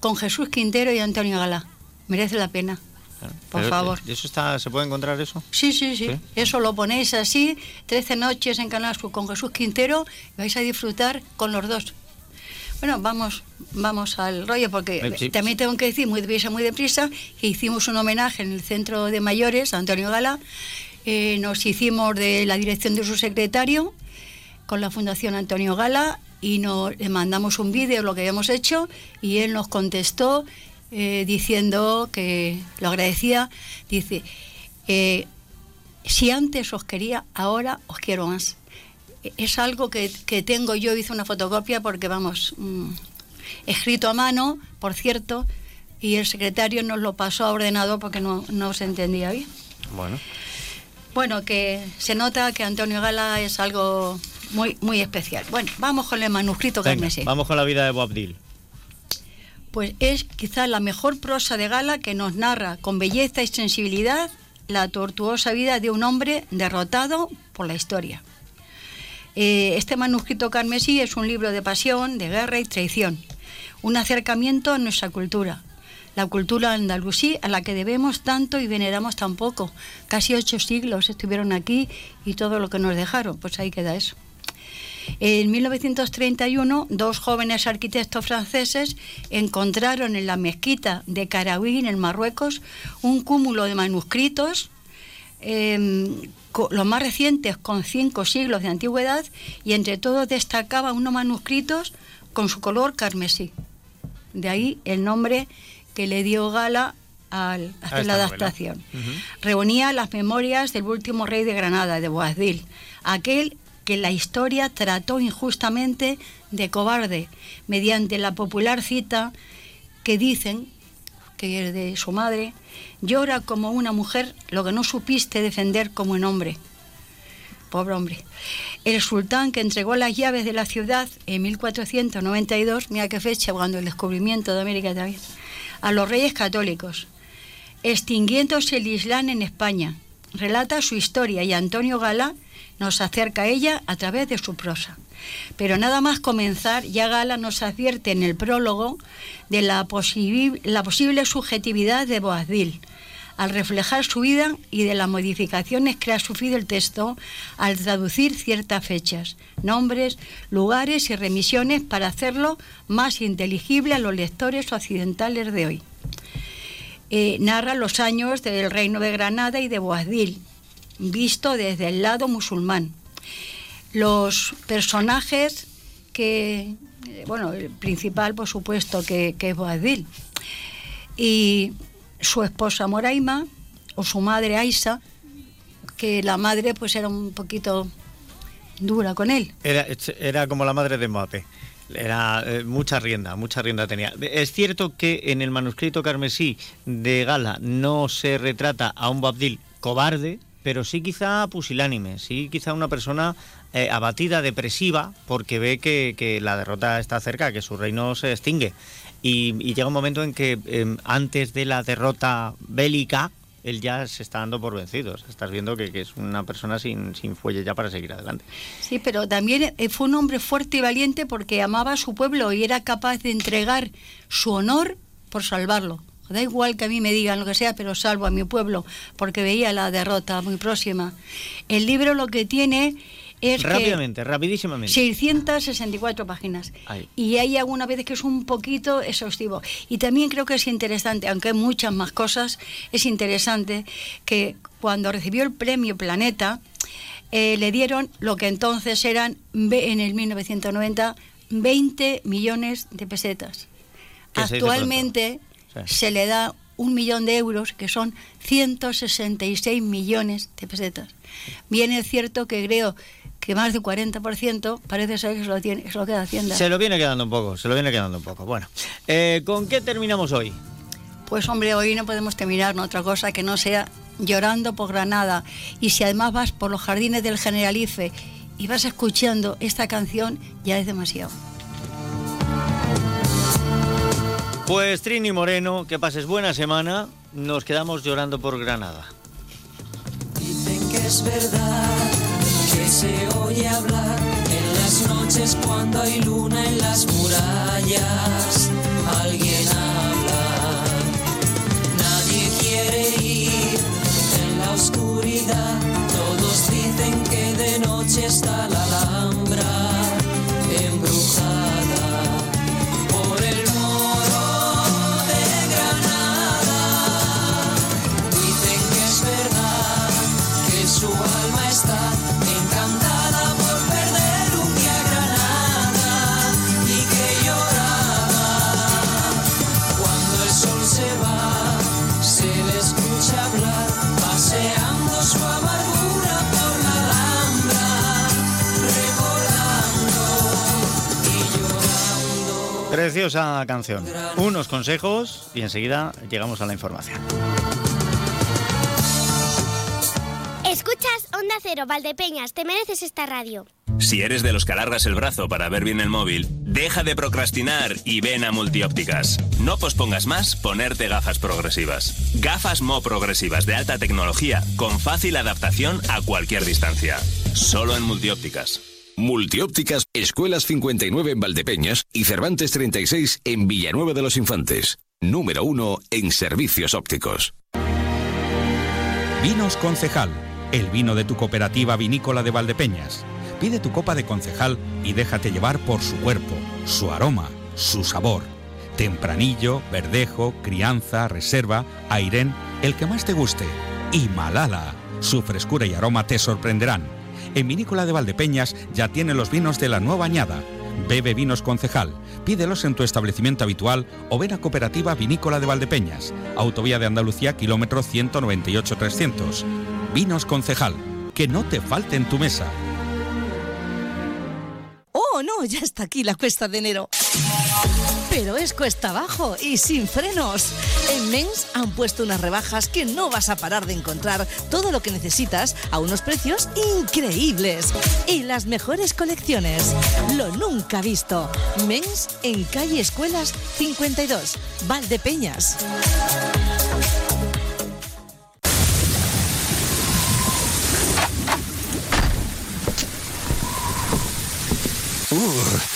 Speaker 11: con Jesús Quintero y Antonio Gala. Merece la pena. Por
Speaker 2: Pero,
Speaker 11: favor.
Speaker 2: ¿y ¿Eso está, se puede encontrar eso?
Speaker 11: Sí, sí, sí,
Speaker 2: ¿Sí?
Speaker 11: Eso lo ponéis así, 13 noches en Canal Sur con Jesús Quintero y vais a disfrutar con los dos. Bueno, vamos, vamos al rollo, porque
Speaker 2: Eh, sí.
Speaker 11: también tengo que decir muy deprisa, muy deprisa, que hicimos un homenaje en el centro de mayores Antonio Gala. Eh, nos hicimos de la dirección de su secretario con la Fundación Antonio Gala y nos, le mandamos un vídeo, lo que habíamos hecho, y él nos contestó eh, diciendo que lo agradecía. Dice, eh, si antes os quería, ahora os quiero más. Es algo que, que tengo yo, hice una fotocopia porque, vamos, mm, escrito a mano, por cierto, y el secretario nos lo pasó a ordenador porque no, no se entendía bien.
Speaker 2: Bueno.
Speaker 11: Bueno, que se nota que Antonio Gala es algo muy, muy especial. Bueno, vamos con el manuscrito carmesí.
Speaker 2: vamos con la vida de Boabdil.
Speaker 11: Pues es quizá la mejor prosa de Gala que nos narra con belleza y sensibilidad la tortuosa vida de un hombre derrotado por la historia. Eh, este manuscrito carmesí es un libro de pasión, de guerra y traición, un acercamiento a nuestra cultura, la cultura andalusí a la que debemos tanto y veneramos tan poco. Casi ocho siglos estuvieron aquí y todo lo que nos dejaron, pues ahí queda eso. En 1931, dos jóvenes arquitectos franceses encontraron en la mezquita de Karaouin, en Marruecos, un cúmulo de manuscritos, eh, co- los más recientes con cinco siglos de antigüedad, y entre todos destacaba unos manuscritos con su color carmesí. De ahí el nombre que le dio Gala al hacer la adaptación. Reunía las memorias del último rey de Granada, de Boabdil, aquel que la historia trató injustamente de cobarde, mediante la popular cita que dicen, que es de su madre, llora como una mujer lo que no supiste defender como un hombre. Pobre hombre. El sultán que entregó las llaves de la ciudad en 1492, mira qué fecha, cuando el descubrimiento de América también, a los reyes católicos, extinguiéndose el Islam en España. Relata su historia y Antonio Gala nos acerca a ella a través de su prosa. Pero nada más comenzar, ya Gala nos advierte en el prólogo de la, posible subjetividad de Boabdil, al reflejar su vida y de las modificaciones que ha sufrido el texto al traducir ciertas fechas, nombres, lugares y remisiones para hacerlo más inteligible a los lectores occidentales de hoy. Eh, narra los años del reino de Granada y de Boabdil, visto desde el lado musulmán. Los personajes que, eh, bueno, el principal por supuesto que, es Boabdil, y su esposa Moraima o su madre Aisa, que la madre pues era un poquito dura con él.
Speaker 2: Era, era como la madre de Mbappé. Era eh, mucha rienda, mucha rienda tenía. Es cierto que en el manuscrito carmesí de Gala no se retrata a un Boabdil cobarde, pero sí quizá pusilánime, sí quizá una persona eh, abatida, depresiva, porque ve que, que la derrota está cerca, que su reino se extingue. Y, llega un momento en que eh, antes de la derrota bélica, él ya se está dando por vencido. Estás viendo que, que es una persona sin, sin fuelle ya para seguir adelante.
Speaker 11: Sí, pero también eh, fue un hombre fuerte y valiente porque amaba a su pueblo y era capaz de entregar su honor por salvarlo. Da igual que a mí me digan lo que sea, pero salvo a mi pueblo porque veía la derrota muy próxima. El libro lo que tiene es que
Speaker 2: Rápidamente, rapidísimamente.
Speaker 11: 664 páginas.
Speaker 2: Ahí.
Speaker 11: Y hay algunas veces que es un poquito exhaustivo. Y también creo que es interesante, aunque hay muchas más cosas, es interesante que cuando recibió el premio Planeta, eh, le dieron lo que entonces eran, en el 1990, 20 millones de pesetas.
Speaker 2: Que se
Speaker 11: Actualmente.
Speaker 2: Sí.
Speaker 11: se le da un millón de euros, que son 166 millones de pesetas. Bien es cierto que creo que más del 40% parece ser que se lo, tiene, se lo queda Hacienda.
Speaker 2: Se lo viene quedando un poco, se lo viene quedando un poco. Bueno, eh, ¿con qué terminamos hoy?
Speaker 11: Pues hombre, hoy no podemos terminar en otra cosa que no sea llorando por Granada. Y si además vas por los jardines del Generalife y vas escuchando esta canción, ya es demasiado.
Speaker 2: Pues Trini Moreno, que pases buena semana. Nos quedamos llorando por Granada.
Speaker 12: Dicen que es verdad se oye hablar en las noches cuando hay luna en las murallas. Alguien habla, nadie quiere ir en la oscuridad. Todos dicen que de noche está la Alhambra
Speaker 2: Preciosa canción. Unos consejos y enseguida llegamos a la información.
Speaker 13: Escuchas Onda Cero, Valdepeñas, te mereces esta radio.
Speaker 14: Si eres de los que alargas el brazo para ver bien el móvil, deja de procrastinar y ven a Multiópticas. No pospongas más ponerte gafas progresivas. Gafas Mo progresivas de alta tecnología con fácil adaptación a cualquier distancia. Solo en Multiópticas.
Speaker 15: Multiópticas, Escuelas 59 en Valdepeñas y Cervantes 36 en Villanueva de los Infantes. Número uno en servicios ópticos.
Speaker 16: Vinos Concejal, el vino de tu cooperativa vinícola de Valdepeñas. Pide tu copa de concejal y déjate llevar por su cuerpo, su aroma, su sabor. Tempranillo, verdejo, crianza, reserva, airén, el que más te guste. Y Malala, su frescura y aroma te sorprenderán. En Vinícola de Valdepeñas ya tiene los vinos de la nueva añada. Bebe vinos concejal. Pídelos en tu establecimiento habitual o ven a Cooperativa Vinícola de Valdepeñas, Autovía de Andalucía, kilómetro 198-300. Vinos concejal. Que no te falte en tu mesa.
Speaker 6: Oh, no, ya está aquí la cuesta de enero. Pero es cuesta abajo y sin frenos. En Mens han puesto unas rebajas que no vas a parar de encontrar todo lo que necesitas a unos precios increíbles. Y las mejores colecciones. Lo nunca visto. Mens en calle Escuelas 52, Valdepeñas.
Speaker 17: Uh,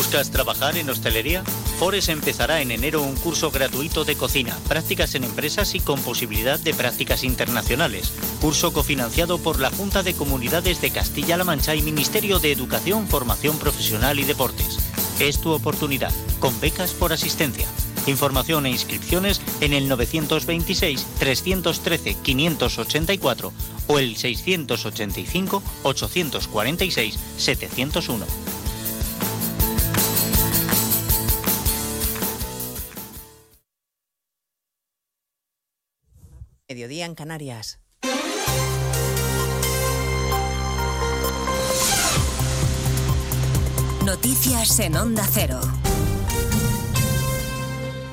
Speaker 2: ¿Buscas trabajar en hostelería? Fores empezará en enero un curso gratuito de cocina, prácticas en empresas y con posibilidad de prácticas internacionales. Curso cofinanciado por la Junta de Comunidades de Castilla-La Mancha y Ministerio de Educación, Formación Profesional y Deportes. Es tu oportunidad, con becas por asistencia. Información e inscripciones en el 926-313-584 o el 685-846-701.
Speaker 1: En Canarias.
Speaker 18: Noticias en Onda Cero.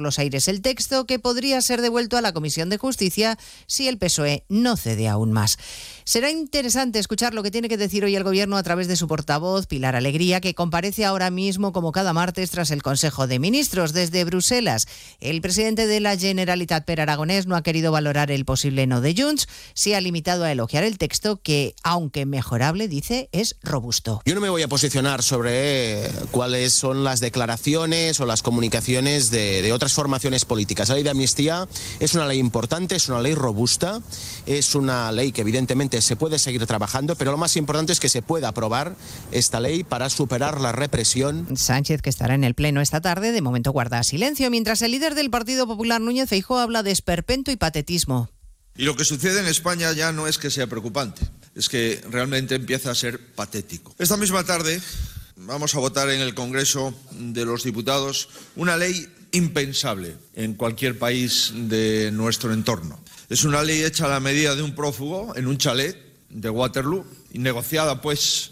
Speaker 1: los aires el texto que podría ser devuelto a la Comisión de Justicia si el PSOE no cede aún más. Será interesante escuchar lo que tiene que decir hoy el Gobierno a través de su portavoz, Pilar Alegría, que comparece ahora mismo como cada martes tras el Consejo de Ministros desde Bruselas. El presidente de la Generalitat, Per Aragonés, no ha querido valorar el posible no de Junts, se ha limitado a elogiar el texto que, aunque mejorable, dice, es robusto.
Speaker 19: Yo no me voy a posicionar sobre cuáles son las declaraciones o las comunicaciones de, de otras formaciones políticas. La ley de amnistía es una ley importante, es una ley robusta, es una ley que evidentemente se puede seguir trabajando, pero lo más importante es que se pueda aprobar esta ley para superar la represión.
Speaker 1: Sánchez, que estará en el Pleno esta tarde, de momento guarda silencio, mientras el líder del Partido Popular, Núñez Feijóo, habla de esperpento y patetismo.
Speaker 20: Y lo que sucede en España ya no es que sea preocupante, es que realmente empieza a ser patético. Esta misma tarde vamos a votar en el Congreso de los Diputados una ley impensable en cualquier país de nuestro entorno. Es una ley hecha a la medida de un prófugo en un chalet de Waterloo y negociada pues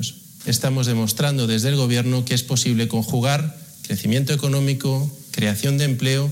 Speaker 21: Estamos demostrando desde el Gobierno que es posible conjugar crecimiento económico, creación de empleo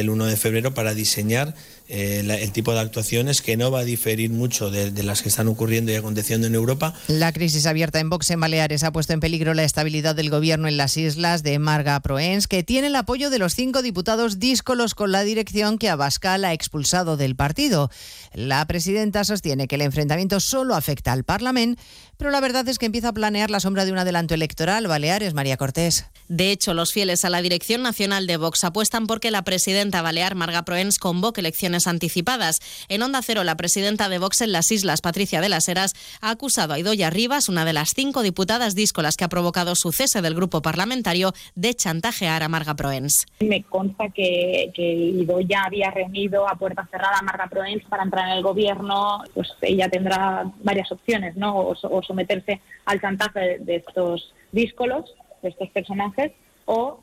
Speaker 22: el 1 de febrero para diseñar eh, la- el tipo de actuaciones que no va a diferir mucho de, de las que están ocurriendo y aconteciendo en Europa.
Speaker 1: La crisis abierta en Vox en Baleares ha puesto en peligro la estabilidad del gobierno en las islas de Marga Proens, que tiene el apoyo de los cinco diputados díscolos con la dirección que Abascal ha expulsado del partido. La presidenta sostiene que el enfrentamiento solo afecta al Parlamento, pero la verdad es que empieza a planear la sombra de un adelanto electoral. Baleares, María Cortés.
Speaker 23: De hecho, los fieles a la dirección nacional de Vox apuestan porque la presidenta balear Marga Proens convoque elecciones anticipadas. En Onda Cero, la presidenta de Vox en las islas, Patricia de las Heras, ha acusado a Idoya Rivas, una de las cinco diputadas díscolas que ha provocado su cese del grupo parlamentario, de chantajear a Marga Proens.
Speaker 24: Me consta que, que Idoya había reunido a puerta cerrada a Marga Proens para entrar en el gobierno. Pues ella tendrá varias opciones, ¿no? O, o someterse al chantaje de, estos díscolos, de estos personajes, o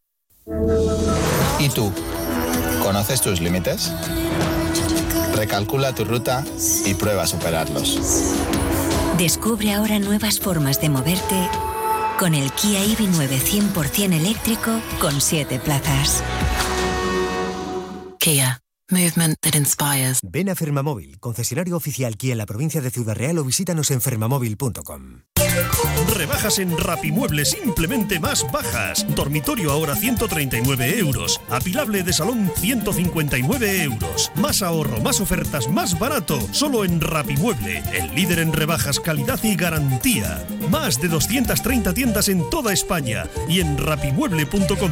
Speaker 25: ¿Y tú? ¿Conoces tus límites? Recalcula tu ruta y prueba a superarlos.
Speaker 26: Descubre ahora nuevas formas de moverte con el Kia EV9 100% eléctrico con 7 plazas.
Speaker 27: Kia. Movement that inspires.
Speaker 28: Ven a Fermamóvil, concesionario oficial Kia en la provincia de Ciudad Real o visítanos en fermamóvil.com.
Speaker 29: Rebajas en Rapimueble simplemente más bajas. Dormitorio ahora 139 euros. Apilable de salón 159 euros. Más ahorro, más ofertas, más barato. Solo en Rapimueble, el líder en rebajas, calidad y garantía. Más de 230 tiendas en toda España y en rapimueble.com.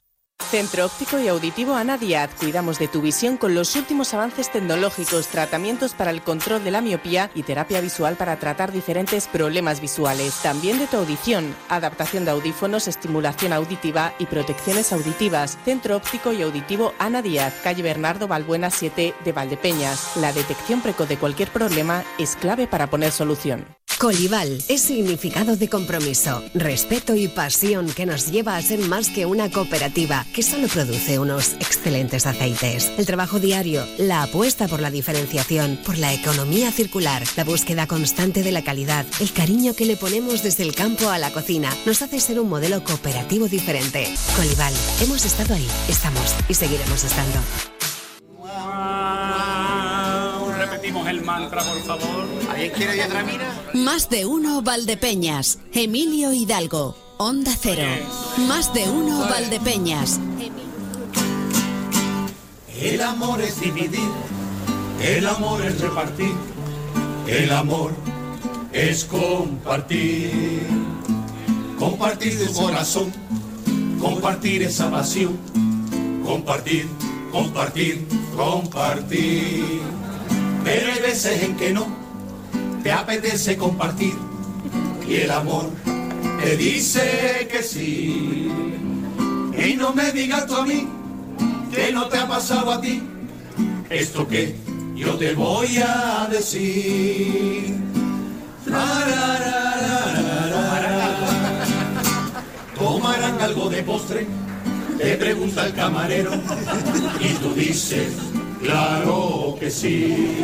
Speaker 30: Centro Óptico y Auditivo Ana Díaz. Cuidamos de tu visión con los últimos avances tecnológicos, tratamientos para el control de la miopía y terapia visual para tratar diferentes problemas visuales. También de tu audición, adaptación de audífonos, estimulación auditiva y protecciones auditivas. Centro Óptico y Auditivo Ana Díaz, calle Bernardo Balbuena 7 de Valdepeñas. La detección precoz de cualquier problema es clave para poner solución.
Speaker 31: Colival es significado de compromiso, respeto y pasión que nos lleva a ser más que una cooperativa que solo produce unos excelentes aceites. El trabajo diario, la apuesta por la diferenciación, por la economía circular, la búsqueda constante de la calidad, el cariño que le ponemos desde el campo a la cocina, nos hace ser un modelo cooperativo diferente. Colival, hemos estado ahí, estamos y seguiremos estando.
Speaker 32: Repetimos el mantra, por favor.
Speaker 33: ¿Alguien quiere otra mira?
Speaker 31: Más de uno Valdepeñas, Emilio Hidalgo, Onda Cero. Más de uno Valdepeñas.
Speaker 34: El amor es dividir, el amor es repartir, el amor es compartir.
Speaker 35: compartir tu corazón, compartir esa pasión, compartir, compartir, compartir. Pero hay veces en que no te apetece compartir y el amor te dice que sí. Y no me digas tú a mí que no te ha pasado a ti esto que yo te voy a decir. Tomarán algo de postre, te pregunta el camarero y tú dices, claro que sí.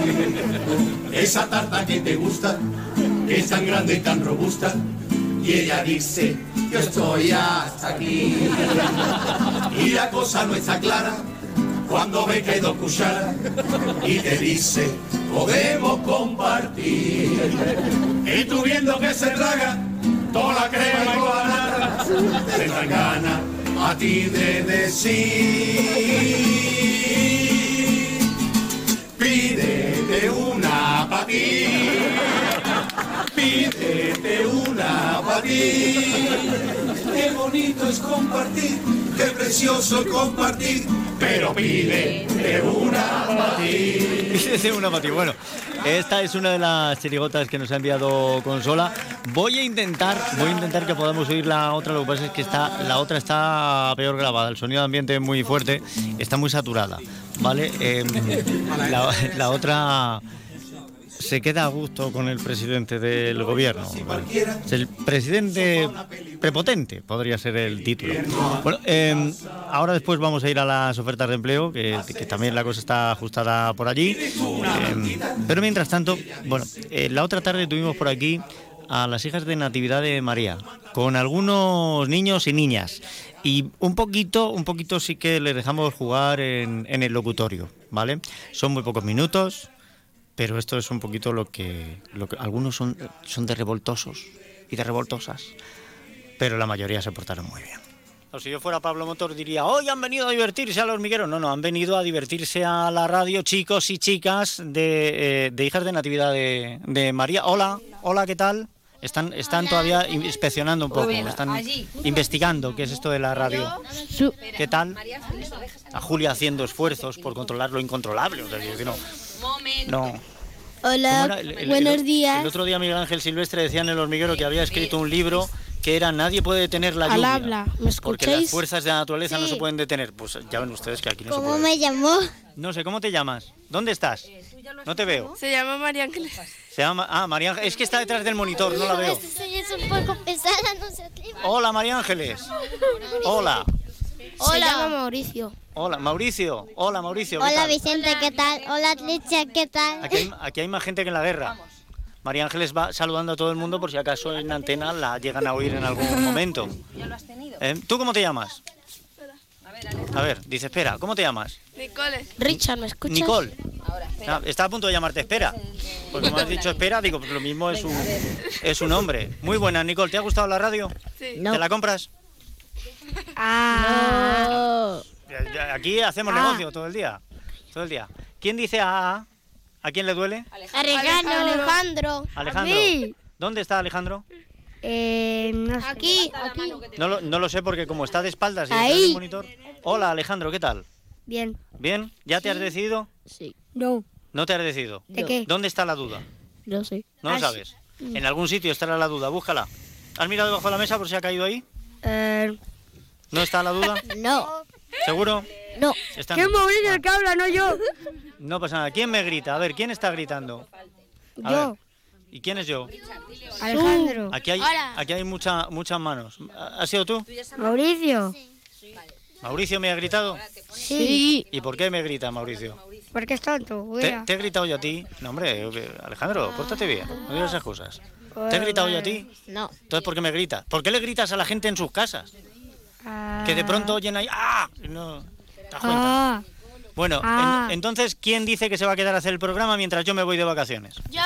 Speaker 35: Esa tarta que te gusta, que es tan grande y tan robusta, y ella dice, yo estoy hasta aquí. Y la cosa no está clara cuando ve que hay y te dice, podemos compartir. Y tú viendo que se traga toda la crema y nata, te dan ganas a ti de decir, pídete una para ti. Pídete Qué bonito es compartir, qué precioso compartir, pero pídete una para ti.
Speaker 2: Pídete una ti. Bueno, esta es una de las chirigotas que nos ha enviado Consola. Voy a intentar, voy a intentar que podamos oír la otra. Lo que pasa es que está, la otra está peor grabada. El sonido de ambiente es muy fuerte, está muy saturada. ¿Vale? Em, la, la otra se queda a gusto con el presidente del gobierno. el presidente prepotente, podría ser el título. Bueno, eh, ahora después vamos a ir a las ofertas de empleo, que, también la cosa está ajustada por allí. Eh, pero mientras tanto, bueno, eh, la otra tarde tuvimos por aquí a las hijas de Natividad de María, con algunos niños y niñas. Y un poquito, un poquito sí que les dejamos jugar en, en el locutorio, ¿vale? Son muy pocos minutos, pero esto es un poquito lo que, lo que algunos son, son de revoltosos y de revoltosas, pero la mayoría se portaron muy bien. O si yo fuera Pablo Motor diría, hoy han venido a divertirse al hormiguero. No, no, han venido a divertirse a la radio chicos y chicas de, eh, de Hijas de Natividad de, de María. Hola, hola, ¿qué tal? Están, están todavía inspeccionando un poco, están investigando qué es esto de la radio. ¿Qué tal? A Julia haciendo esfuerzos por controlar lo incontrolable. o sea, que no, no. ¿Cómo
Speaker 36: Hola?
Speaker 2: El- el-
Speaker 36: buenos
Speaker 2: el-
Speaker 36: días.
Speaker 2: El otro día Miguel Ángel Silvestre decía en el hormiguero que había escrito un libro que era Nadie puede detener la
Speaker 36: Al
Speaker 2: lluvia.
Speaker 36: habla, ¿me
Speaker 2: Porque las
Speaker 36: escucháis?
Speaker 2: fuerzas de la naturaleza no
Speaker 36: Sí.
Speaker 2: se pueden detener. Pues ya ven ustedes que aquí no se
Speaker 36: ¿Cómo
Speaker 2: puede.
Speaker 36: me llamó?
Speaker 2: No sé, ¿cómo te llamas? ¿Dónde estás? No te veo.
Speaker 36: Se llama María Ángeles.
Speaker 2: Se llama... Ah, María Ángeles. Es que está detrás del monitor, no la veo.
Speaker 36: Este es un poco pesada, no se atreva.
Speaker 2: Hola, María Ángeles. Hola.
Speaker 36: Se llama Mauricio.
Speaker 2: Hola, Mauricio. Hola, Mauricio. ¿qué
Speaker 36: Hola
Speaker 2: tal?
Speaker 36: Vicente, ¿qué tal? Hola Alicia, ¿qué tal?
Speaker 2: Aquí hay, aquí hay más gente que en la guerra. María Ángeles va saludando a todo el mundo por si acaso en antena la llegan a oír en algún momento. ¿Eh? ¿Tú cómo te llamas? A ver, dice, espera, ¿cómo te llamas?
Speaker 36: Nicole. Richard, ¿me escuchas?
Speaker 2: Nicole. Ah, está a punto de llamarte Espera. Porque como has dicho Espera, digo, pues lo mismo es un, es un hombre. Muy buena, Nicole. ¿Te ha gustado la radio?
Speaker 36: Sí.
Speaker 2: ¿Te la compras?
Speaker 36: Ah.
Speaker 2: Aquí hacemos
Speaker 36: Ah.
Speaker 2: negocio todo el día. Todo el día. ¿Quién dice a ¿A quién le duele?
Speaker 36: Alejandro. Alejandro.
Speaker 2: Alejandro. ¿Dónde está Alejandro?
Speaker 36: Eh, no sé. Aquí, aquí.
Speaker 2: No lo, no lo sé porque como está de espaldas y
Speaker 36: Ahí.
Speaker 2: del monitor. Hola Alejandro, ¿qué tal?
Speaker 36: Bien.
Speaker 2: ¿Bien? ¿Ya te has decidido?
Speaker 36: Sí. No.
Speaker 2: ¿No te has decidido?
Speaker 36: ¿De qué?
Speaker 2: ¿Dónde está la duda?
Speaker 36: No sé.
Speaker 2: No lo sabes. En algún sitio estará la duda, búscala. ¿Has mirado debajo de la mesa por si ha caído ahí?
Speaker 36: Eh,
Speaker 2: ¿No está la duda?
Speaker 36: no.
Speaker 2: ¿Seguro?
Speaker 36: No. ¿Qué Mauricio el que habla, no yo?
Speaker 2: No pasa nada. ¿Quién me grita? A ver, ¿quién está gritando? A
Speaker 36: Yo.
Speaker 2: ver. ¿Y quién es yo?
Speaker 36: Alejandro.
Speaker 2: Aquí hay, aquí hay mucha- muchas manos. ¿Has sido tú?
Speaker 36: Mauricio.
Speaker 2: ¿Mauricio me ha gritado?
Speaker 36: Sí.
Speaker 2: ¿Y por qué me grita Mauricio?
Speaker 36: ¿Por qué es tonto?
Speaker 2: ¿Te, te he gritado yo a ti? No, hombre, Alejandro, pórtate bien. No digas esas cosas. ¿Te he gritado yo a ti?
Speaker 36: No.
Speaker 2: Entonces, ¿por qué me gritas? ¿Por qué le gritas a la gente en sus casas? Que de pronto oyen ahí... ¡Ah! No.
Speaker 36: Ah.
Speaker 2: Bueno, en-
Speaker 36: Ah.
Speaker 2: entonces, ¿quién dice que se va a quedar a hacer el programa mientras yo me voy de vacaciones?
Speaker 36: Yo.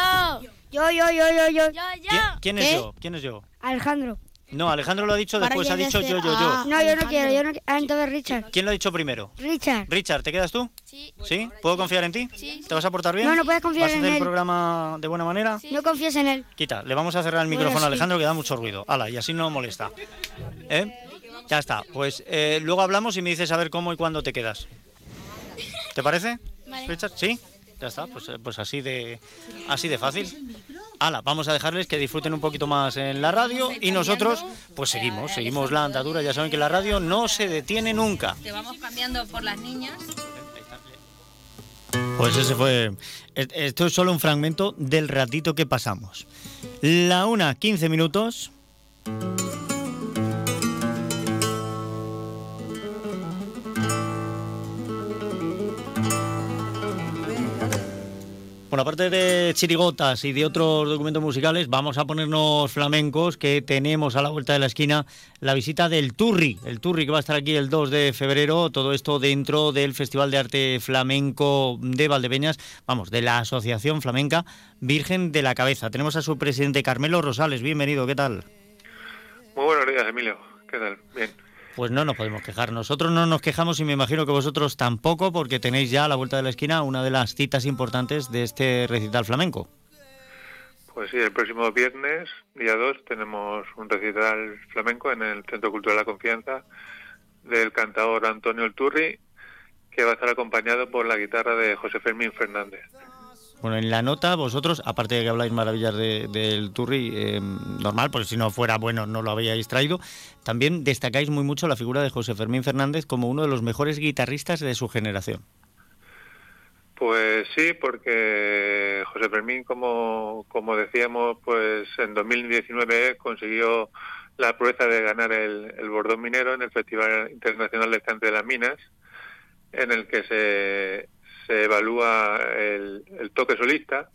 Speaker 36: Yo, yo, yo, yo, yo. Yo,
Speaker 2: ¿Quién, quién es yo? ¿Quién es yo?
Speaker 36: Alejandro.
Speaker 2: No, Alejandro lo ha dicho, después ha dicho yo, yo, yo.
Speaker 36: No, yo no quiero, yo no quiero. Ah, entonces Richard.
Speaker 2: ¿Quién lo ha dicho primero?
Speaker 36: Richard.
Speaker 2: Richard, ¿te quedas tú?
Speaker 36: Sí.
Speaker 2: ¿Sí? ¿Puedo confiar en ti?
Speaker 36: Sí.
Speaker 2: ¿Te vas a portar bien?
Speaker 36: No, no puedes confiar
Speaker 2: ¿Vas a
Speaker 36: en
Speaker 2: hacer el
Speaker 36: él.
Speaker 2: programa de buena manera?
Speaker 36: No confíes en él.
Speaker 2: Quita, le vamos a cerrar el
Speaker 36: Bueno,
Speaker 2: micrófono a
Speaker 36: sí.
Speaker 2: Alejandro que da mucho ruido. Hala, y así no molesta. ¿Eh? Ya está. Pues eh, luego hablamos y me dices a ver cómo y cuándo te quedas. ¿Te parece?
Speaker 37: Vale.
Speaker 2: Richard, ¿sí? Ya está, pues, eh, pues así de así de fácil. Hala, vamos a dejarles que disfruten un poquito más en la radio y nosotros pues seguimos, seguimos la andadura. Ya saben que la radio no se detiene nunca.
Speaker 38: Te vamos cambiando por las niñas.
Speaker 2: Pues ese fue. e- Esto es solo un fragmento del ratito que pasamos. La una, 15 minutos. Bueno, aparte de chirigotas y de otros documentos musicales, vamos a ponernos flamencos que tenemos a la vuelta de la esquina la visita del Turri, el Turri que va a estar aquí el 2 de febrero, todo esto dentro del Festival de Arte Flamenco de Valdepeñas, vamos, de la Asociación Flamenca Virgen de la Cabeza. Tenemos a su presidente Carmelo Rosales, bienvenido, ¿qué tal?
Speaker 39: Muy buenos días, Emilio. ¿Qué tal? Bien.
Speaker 2: Pues no nos podemos quejar. Nosotros no nos quejamos y me imagino que vosotros tampoco, porque tenéis ya a la vuelta de la esquina una de las citas importantes de este recital flamenco.
Speaker 39: Pues sí, el próximo viernes, día 2, tenemos un recital flamenco en el Centro Cultural La Confianza del cantador Antonio Turri, que va a estar acompañado por la guitarra de José Fermín Fernández.
Speaker 2: Bueno, en la nota vosotros, aparte de que habláis maravillas de- del Turri, eh, normal, porque si no fuera bueno no lo habíais traído, también destacáis muy mucho la figura de José Fermín Fernández como uno de los mejores guitarristas de su generación.
Speaker 39: Pues sí, porque José Fermín, como, como decíamos, pues en 2019 consiguió la proeza de ganar el, el Bordón Minero en el Festival Internacional del Cante de las Minas, en el que se, se evalúa el, el toque solista,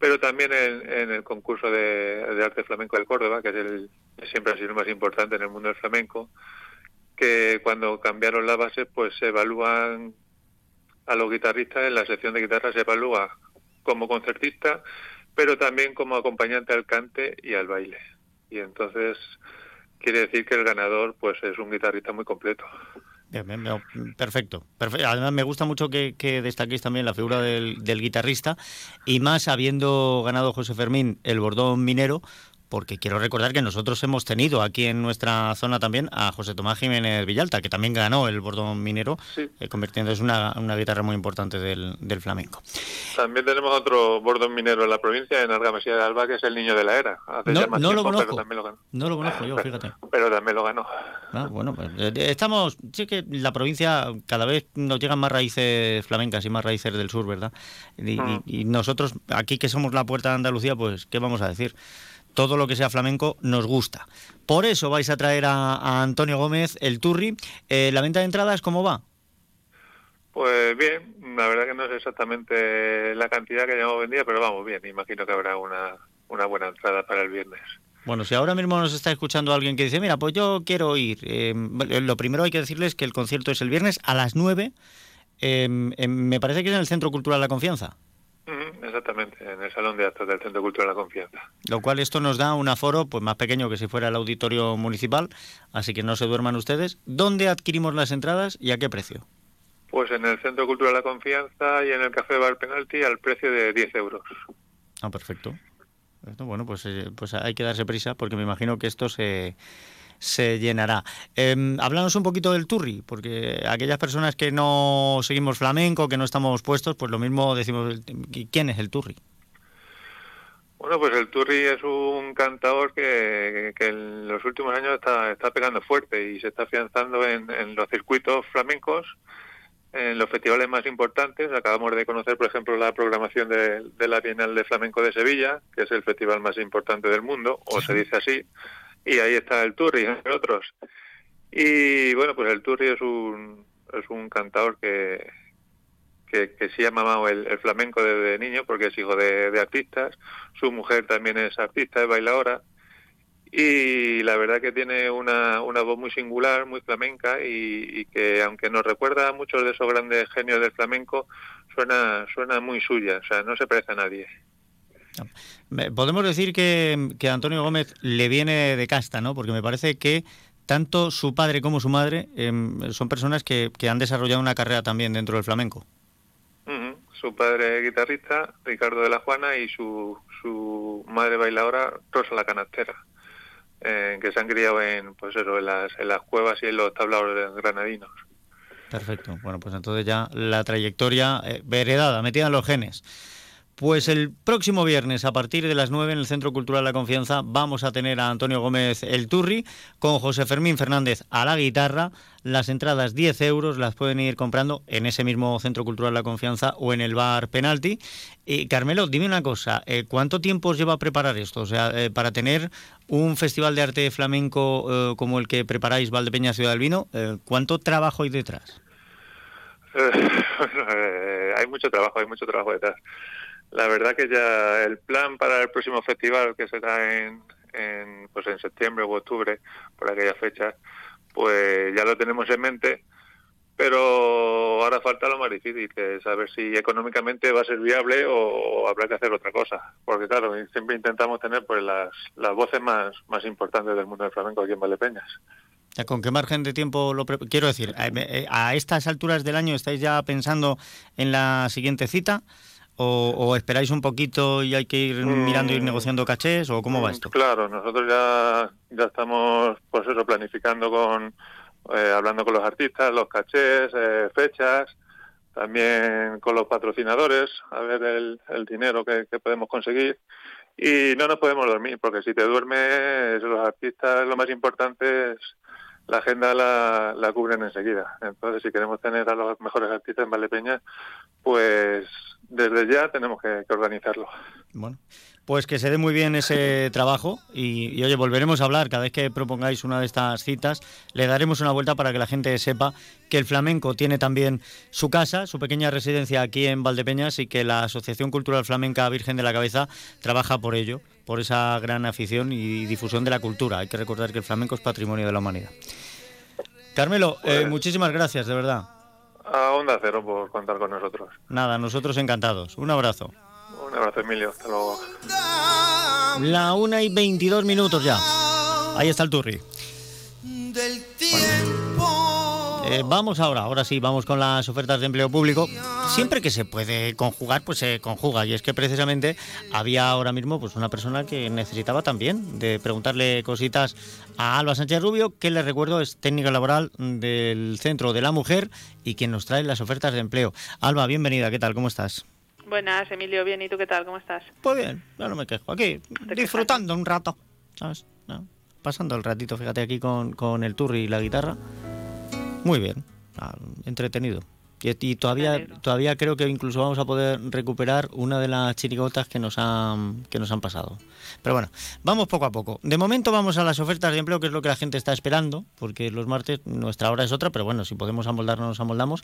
Speaker 39: pero también en, en el concurso de, de arte flamenco del Córdoba, que es el siempre ha sido el más importante en el mundo del flamenco, que cuando cambiaron las bases, pues se evalúan a los guitarristas en la sección de guitarra se evalúa como concertista, pero también como acompañante al cante y al baile. Y entonces quiere decir que el ganador pues es un guitarrista muy completo.
Speaker 2: Bien, Perfecto, perfecto. Además me gusta mucho que, que destaquéis también la figura del guitarrista y más habiendo ganado José Fermín el bordón minero, porque quiero recordar que nosotros hemos tenido aquí en nuestra zona también a José Tomás Jiménez Villalta, que también ganó el bordón minero, eh, convirtiéndose en una, una guitarra muy importante del, del flamenco.
Speaker 39: También tenemos otro bordón minero en la provincia, en Argamasía de Alba, que es el Niño de la Era. Hace
Speaker 2: No,
Speaker 39: ya más
Speaker 2: no lo
Speaker 39: pero
Speaker 2: conozco.
Speaker 39: también lo ganó.
Speaker 2: No lo conozco yo, fíjate.
Speaker 39: Pero también lo ganó.
Speaker 2: Ah, bueno, pues, eh, estamos, sí que la provincia cada vez nos llegan más raíces flamencas y más raíces del sur, ¿verdad? Y, y-
Speaker 39: Mm.
Speaker 2: y nosotros, aquí que somos la puerta de Andalucía, pues, ¿qué vamos a decir? Todo lo que sea flamenco nos gusta. Por eso vais a traer a, a Antonio Gómez el Turri. Eh, ¿La venta de entradas cómo va?
Speaker 39: Pues bien, la verdad que no sé exactamente la cantidad que llevamos vendida, pero vamos bien. Imagino que habrá una, una buena entrada para el viernes.
Speaker 2: Bueno, si ahora mismo nos está escuchando alguien que dice, mira, pues yo quiero ir. eh, lo primero hay que decirles que el concierto es el viernes a las 9. eh, em, me parece que es en el Centro Cultural La Confianza.
Speaker 39: Exactamente, en el Salón de Actos del Centro Cultural La Confianza.
Speaker 2: Lo cual esto nos da un aforo pues más pequeño que si fuera el auditorio municipal, así que no se duerman ustedes. ¿Dónde adquirimos las entradas y a qué precio?
Speaker 39: Pues en el Centro Cultural La Confianza y en el Café Bar Penalti al precio de 10 euros.
Speaker 2: Ah, perfecto. Perfecto, Bueno, pues, eh, pues hay que darse prisa porque me imagino que esto se, se llenará. Eh, háblanos un poquito del Turri, porque aquellas personas que no seguimos flamenco, que no estamos puestos, pues lo mismo decimos, ¿quién es el Turri?
Speaker 39: Bueno, pues el Turri es un cantador que, que en los últimos años está, está pegando fuerte y se está afianzando en, en los circuitos flamencos, en los festivales más importantes. Acabamos de conocer, por ejemplo, la programación de, de la Bienal de Flamenco de Sevilla, que es el festival más importante del mundo, o se dice así, y ahí está el Turri, entre otros. Y bueno, pues el Turri es un, es un cantador que, que, que sí ha mamado el, flamenco desde niño porque es hijo de, de artistas. Su mujer también es artista, es bailadora. Y la verdad que tiene una, una voz muy singular, muy flamenca y, y que aunque nos recuerda a muchos de esos grandes genios del flamenco, suena, suena muy suya, o sea, no se parece a nadie.
Speaker 2: Podemos decir que, que Antonio Gómez le viene de casta, ¿no? Porque me parece que tanto su padre como su madre em, son personas que, que, han desarrollado una carrera también dentro del flamenco.
Speaker 39: Su padre es guitarrista, Ricardo de la Juana, y su, su madre bailadora, Rosa la Canastera, eh, que se han criado en, pues eso, en, las, en las cuevas y en los tablados granadinos.
Speaker 2: Perfecto. Bueno, pues entonces ya la trayectoria eh, heredada, metida en los genes. Pues el próximo viernes, a partir de las 9, en el Centro Cultural La Confianza, vamos a tener a Antonio Gómez el Turri con José Fermín Fernández a la guitarra. Las entradas 10 euros las pueden ir comprando en ese mismo Centro Cultural La Confianza o en el bar Penalti. Y Carmelo, dime una cosa, eh, ¿cuánto tiempo os lleva a preparar esto? O sea, eh, para tener un festival de arte flamenco eh, como el que preparáis Valdepeña Ciudad del Vino, ¿cuánto trabajo hay detrás?
Speaker 39: hay mucho trabajo, hay mucho trabajo detrás. La verdad que ya el plan para el próximo festival, que será en, en, pues en septiembre o octubre, por aquella fecha, pues ya lo tenemos en mente, pero ahora falta lo más difícil, que saber si económicamente va a ser viable o, habrá que hacer otra cosa. Porque claro, siempre intentamos tener pues las, las voces más, más importantes del mundo del flamenco aquí en Valdepeñas.
Speaker 2: ¿Con qué margen de tiempo lo quiero decir? Eh, a estas alturas del año estáis ya pensando en la siguiente cita? O, esperáis un poquito y hay que ir mm. mirando, ir negociando cachés o cómo va mm, esto?
Speaker 39: Claro, nosotros ya, ya estamos pues eso, planificando con, eh, hablando con los artistas, los cachés, eh, fechas, también con los patrocinadores, a ver el, el dinero que, podemos conseguir. Y no nos podemos dormir, porque si te duermes, los artistas lo más importante es la agenda la, la cubren enseguida. Entonces, si queremos tener a los mejores artistas en Valdepeña, pues desde ya tenemos que, organizarlo.
Speaker 2: Bueno, pues que se dé muy bien ese trabajo y, oye, volveremos a hablar cada vez que propongáis una de estas citas. Le daremos una vuelta para que la gente sepa que el flamenco tiene también su casa, su pequeña residencia aquí en Valdepeñas y que la Asociación Cultural Flamenca Virgen de la Cabeza trabaja por ello, por esa gran afición y difusión de la cultura. Hay que recordar que el flamenco es patrimonio de la humanidad. Carmelo, eh, pues muchísimas gracias, de verdad.
Speaker 39: A Onda Cero por contar con nosotros.
Speaker 2: Nada, nosotros encantados. Un abrazo.
Speaker 39: Un abrazo, Emilio. Hasta luego.
Speaker 2: La una y 22 minutos ya. Ahí está el turri. Eh, vamos ahora, ahora sí, vamos con las ofertas de empleo público. Siempre que se puede conjugar, pues se conjuga. Y es que precisamente había ahora mismo pues una persona que necesitaba también de preguntarle cositas a Alba Sánchez Rubio, que les recuerdo es técnica laboral del Centro de la Mujer y quien nos trae las ofertas de empleo. Alba, bienvenida, ¿qué tal? ¿Cómo estás?
Speaker 40: Buenas, Emilio, bien, ¿y tú qué tal? ¿Cómo estás?
Speaker 2: Pues bien, ya no me quejo. Aquí, disfrutando un rato, ¿sabes? Pasando el ratito, fíjate, aquí con, con el turri y la guitarra. Muy bien, ah, entretenido. Y, todavía, todavía creo que incluso vamos a poder recuperar una de las chirigotas que nos han que nos han pasado. Pero bueno, vamos poco a poco. De momento vamos a las ofertas de empleo, que es lo que la gente está esperando, porque los martes nuestra hora es otra, pero bueno, si podemos amoldarnos, nos amoldamos.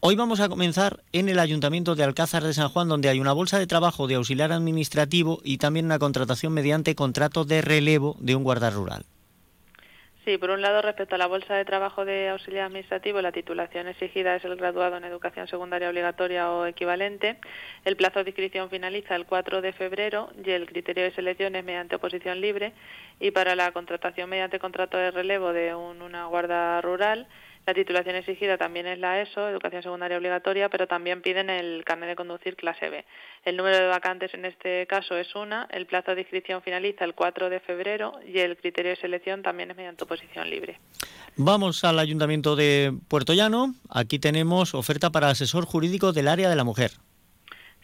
Speaker 2: Hoy vamos a comenzar en el Ayuntamiento de Alcázar de San Juan, donde hay una bolsa de trabajo de auxiliar administrativo y también una contratación mediante contrato de relevo de un guarda rural.
Speaker 40: Sí, por un lado, respecto a la bolsa de trabajo de auxiliar administrativo, la titulación exigida es el graduado en educación secundaria obligatoria o equivalente. El plazo de inscripción finaliza el 4 de febrero y el criterio de selección es mediante oposición libre. Y para la contratación mediante contrato de relevo de una guarda rural, la titulación exigida también es la ESO, Educación Secundaria Obligatoria, pero también piden el carnet de conducir clase B. El número de vacantes en este caso es una, el plazo de inscripción finaliza el 4 de febrero y el criterio de selección también es mediante oposición libre.
Speaker 2: Vamos al Ayuntamiento de Puerto Llano. Aquí tenemos oferta para asesor jurídico del área de la mujer.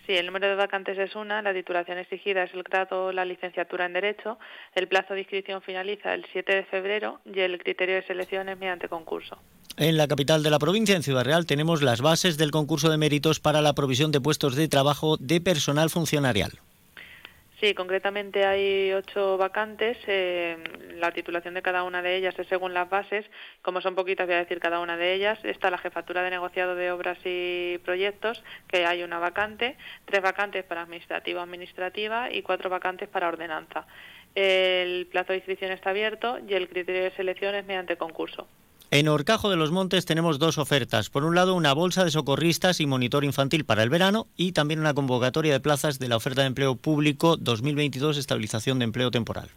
Speaker 40: Sí, el número de vacantes es una, la titulación exigida es el grado la licenciatura en Derecho, el plazo de inscripción finaliza el 7 de febrero y el criterio de selección es mediante concurso.
Speaker 2: En la capital de la provincia, en Ciudad Real, tenemos las bases del concurso de méritos para la provisión de puestos de trabajo de personal funcionarial.
Speaker 40: Sí, concretamente hay ocho vacantes. Eh, la titulación de cada una de ellas es según las bases. Como son poquitas, voy a decir cada una de ellas. Está la jefatura de negociado de obras y proyectos, que hay una vacante, tres vacantes para administrativo-administrativa y cuatro vacantes para ordenanza. El plazo de inscripción está abierto y el criterio de selección es mediante concurso.
Speaker 2: En Orcajo de los Montes tenemos dos ofertas. Por un lado, una bolsa de socorristas y monitor infantil para el verano y también una convocatoria de plazas de la oferta de empleo público 2022, estabilización de empleo temporal.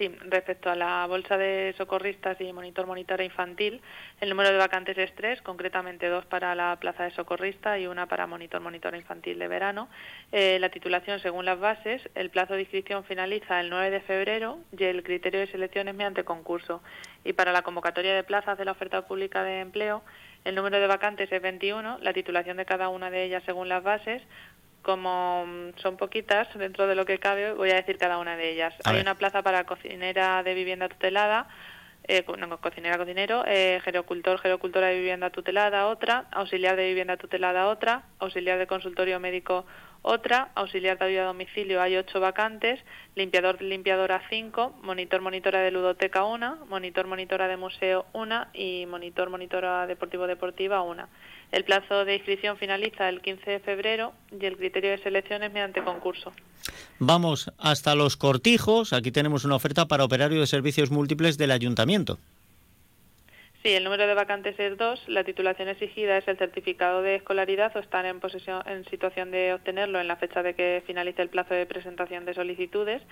Speaker 40: Sí, respecto a la bolsa de socorristas y monitor monitora infantil, el número de vacantes es tres, concretamente dos para la plaza de socorrista y una para monitor monitora infantil de verano. Eh, la titulación según las bases, el plazo de inscripción finaliza el 9 de febrero y el criterio de selección es mediante concurso. Y para la convocatoria de plazas de la oferta pública de empleo, el número de vacantes es 21, la titulación de cada una de ellas según las bases, como son poquitas dentro de lo que cabe, voy a decir cada una de ellas. Hay una plaza para cocinera de vivienda tutelada, eh, no, cocinera, cocinero, eh, gerocultor, gerocultora de vivienda tutelada, otra, auxiliar de vivienda tutelada, otra, auxiliar de consultorio médico, otra, auxiliar de ayuda a domicilio, hay ocho vacantes, limpiador, limpiadora cinco, monitor, monitora de ludoteca una, monitor, monitora de museo una y monitor, monitora deportivo, deportiva una. El plazo de inscripción finaliza el 15 de febrero y el criterio de selección es mediante concurso.
Speaker 2: Vamos hasta los cortijos. Aquí tenemos una oferta para operario de servicios múltiples del ayuntamiento.
Speaker 40: Sí, el número de vacantes es dos. La titulación exigida es el certificado de escolaridad o estar en posesión, en situación de obtenerlo en la fecha de que finalice el plazo de presentación de solicitudes.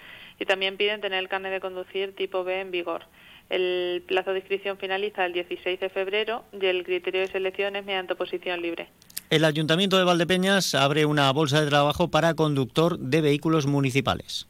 Speaker 40: Y también piden tener el carnet de conducir tipo B en vigor. El plazo de inscripción finaliza el 16 de febrero y el criterio de selección es mediante oposición libre.
Speaker 2: El Ayuntamiento de Valdepeñas abre una bolsa de trabajo para conductor de vehículos municipales.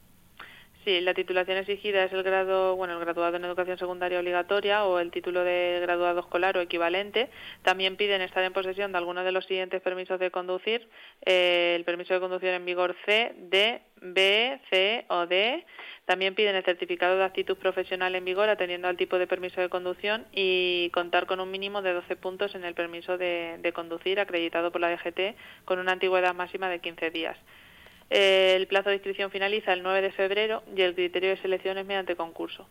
Speaker 40: Sí, la titulación exigida es el grado, bueno, el graduado en educación secundaria obligatoria o el título de graduado escolar o equivalente. También piden estar en posesión de alguno de los siguientes permisos de conducir: eh, el permiso de conducción en vigor C, D, B, C o D. También piden el certificado de actitud profesional en vigor atendiendo al tipo de permiso de conducción y contar con un mínimo de 12 puntos en el permiso de, de conducir acreditado por la DGT con una antigüedad máxima de 15 días. El plazo de inscripción finaliza el 9 de febrero y el criterio de selección es mediante concurso.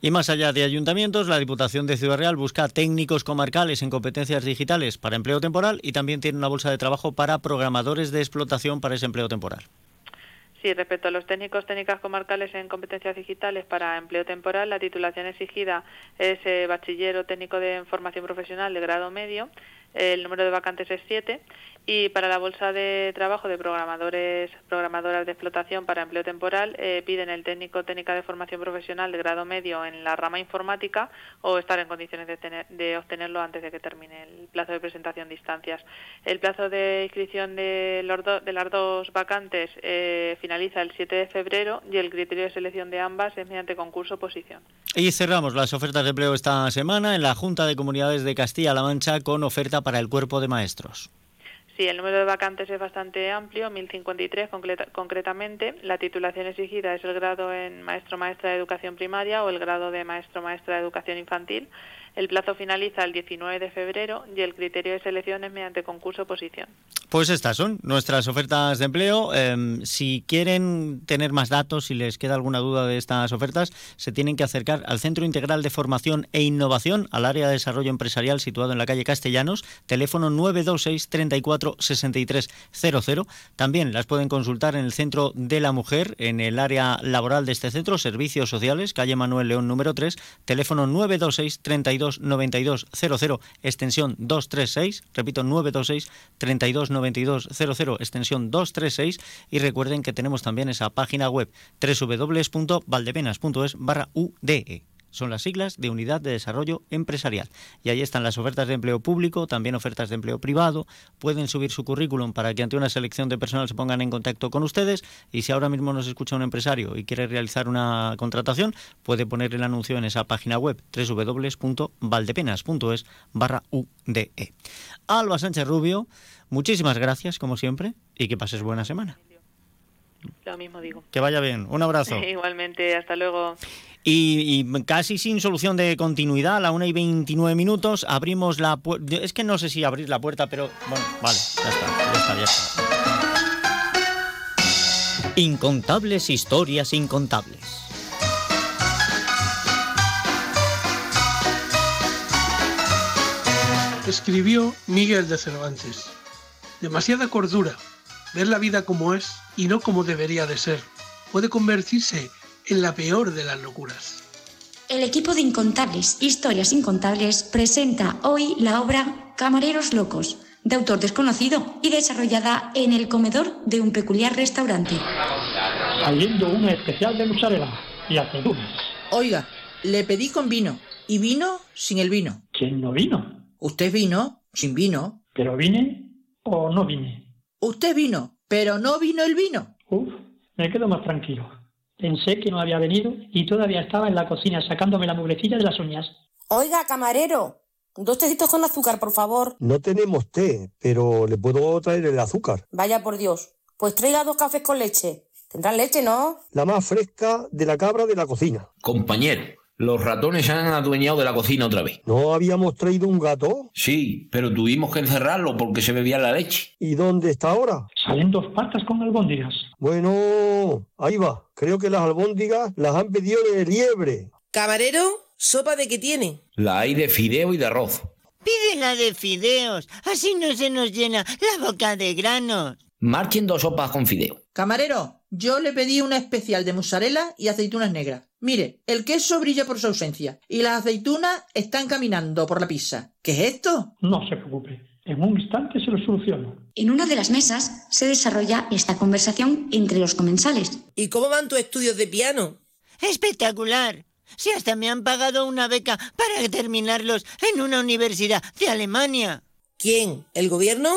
Speaker 2: Y más allá de ayuntamientos, la Diputación de Ciudad Real busca técnicos comarcales en competencias digitales para empleo temporal y también tiene una bolsa de trabajo para programadores de explotación para ese empleo temporal.
Speaker 40: Sí, respecto a los técnicos técnicas comarcales en competencias digitales para empleo temporal, la titulación exigida es eh, bachiller o técnico de formación profesional de grado medio el número de vacantes es 7 y para la bolsa de trabajo de programadores programadoras de explotación para empleo temporal eh, piden el técnico técnica de formación profesional de grado medio en la rama informática o estar en condiciones de, obtenerlo antes de que termine el plazo de presentación de instancias. El plazo de inscripción de, los de las dos vacantes eh, finaliza el 7 de febrero y el criterio de selección de ambas es mediante concurso posición.
Speaker 2: Y cerramos las ofertas de empleo esta semana en la Junta de Comunidades de Castilla-La Mancha con oferta para el cuerpo de maestros.
Speaker 40: Sí, el número de vacantes es bastante amplio, 1053 concretamente. La titulación exigida es el grado en maestro maestra de educación primaria o el grado de maestro maestra de educación infantil. El plazo finaliza el 19 de febrero y el criterio de selección es mediante concurso oposición.
Speaker 2: Pues estas son nuestras ofertas de empleo. Em, si quieren tener más datos, si les queda alguna duda de estas ofertas, se tienen que acercar al Centro Integral de Formación e Innovación, al área de desarrollo empresarial situado en la calle Castellanos, teléfono 926 34 63 00. También las pueden consultar en el Centro de la Mujer, en el área laboral de este centro, Servicios Sociales, calle Manuel León número 3, teléfono 926 32 92 00 extensión 236, repito 926 32 92 00 extensión 236 y recuerden que tenemos también esa página web www.valdepenas.es barra UDE son las siglas de Unidad de Desarrollo Empresarial. Y ahí están las ofertas de empleo público, también ofertas de empleo privado. Pueden subir su currículum para que ante una selección de personal se pongan en contacto con ustedes. Y si ahora mismo nos escucha un empresario y quiere realizar una contratación, puede poner el anuncio en esa página web www.valdepenas.es barra UDE. Alba Sánchez Rubio, muchísimas gracias como siempre y que pases buena semana.
Speaker 40: Lo mismo digo.
Speaker 2: Que vaya bien. Un abrazo.
Speaker 40: Igualmente, hasta luego.
Speaker 2: Y, casi sin solución de continuidad, a la 1 y 29 minutos, abrimos la puerta. Es que no sé si abrir la puerta, pero bueno, vale, ya está, ya está, ya está. Incontables historias incontables.
Speaker 41: Escribió Miguel de Cervantes. Demasiada cordura, ver la vida como es y no como debería de ser, puede convertirse en la peor de las locuras.
Speaker 42: El equipo de Incontables, Historias Incontables, presenta hoy la obra Camareros Locos, de autor desconocido y desarrollada en el comedor de un peculiar restaurante.
Speaker 43: Saliendo una especial de mozzarella y aceitunas.
Speaker 6: Oiga, le pedí con vino y vino sin el vino.
Speaker 43: ¿Quién no vino?
Speaker 6: Usted vino sin vino.
Speaker 43: ¿Pero vine o no vine?
Speaker 6: Usted vino, pero no vino el vino.
Speaker 43: Uf, me quedo más tranquilo. Pensé que no había venido y todavía estaba en la cocina sacándome la mugrecilla de las uñas.
Speaker 44: Oiga, camarero, dos tecitos con azúcar, por favor.
Speaker 45: No tenemos té, pero le puedo traer el azúcar.
Speaker 44: Vaya por Dios. Pues traiga dos cafés con leche. Tendrán leche, ¿no?
Speaker 45: La más fresca de la cabra de la cocina.
Speaker 46: Compañero, los ratones se han adueñado de la cocina otra vez.
Speaker 45: ¿No habíamos traído un gato?
Speaker 46: Sí, pero tuvimos que encerrarlo porque se bebía la leche.
Speaker 45: ¿Y dónde está ahora?
Speaker 43: Salen dos patas con albóndigas.
Speaker 45: Bueno, ahí va. Creo que las albóndigas las han pedido de liebre.
Speaker 44: Camarero, ¿sopa de qué tiene?
Speaker 46: La hay de fideo y de arroz.
Speaker 2: Pídela de fideos, así no se nos llena la boca de granos.
Speaker 46: Marchen dos sopas con fideo.
Speaker 6: Camarero, yo le pedí una especial de mozzarella y aceitunas negras. Mire, el queso brilla por su ausencia y las aceitunas están caminando por la pizza. ¿Qué es esto?
Speaker 43: No se preocupe. En un instante se lo soluciono.
Speaker 42: En una de las mesas se desarrolla esta conversación entre los comensales.
Speaker 44: ¿Y cómo van tus estudios de piano?
Speaker 2: Espectacular. Si hasta me han pagado una beca para terminarlos en una universidad de Alemania.
Speaker 44: ¿Quién? ¿El gobierno?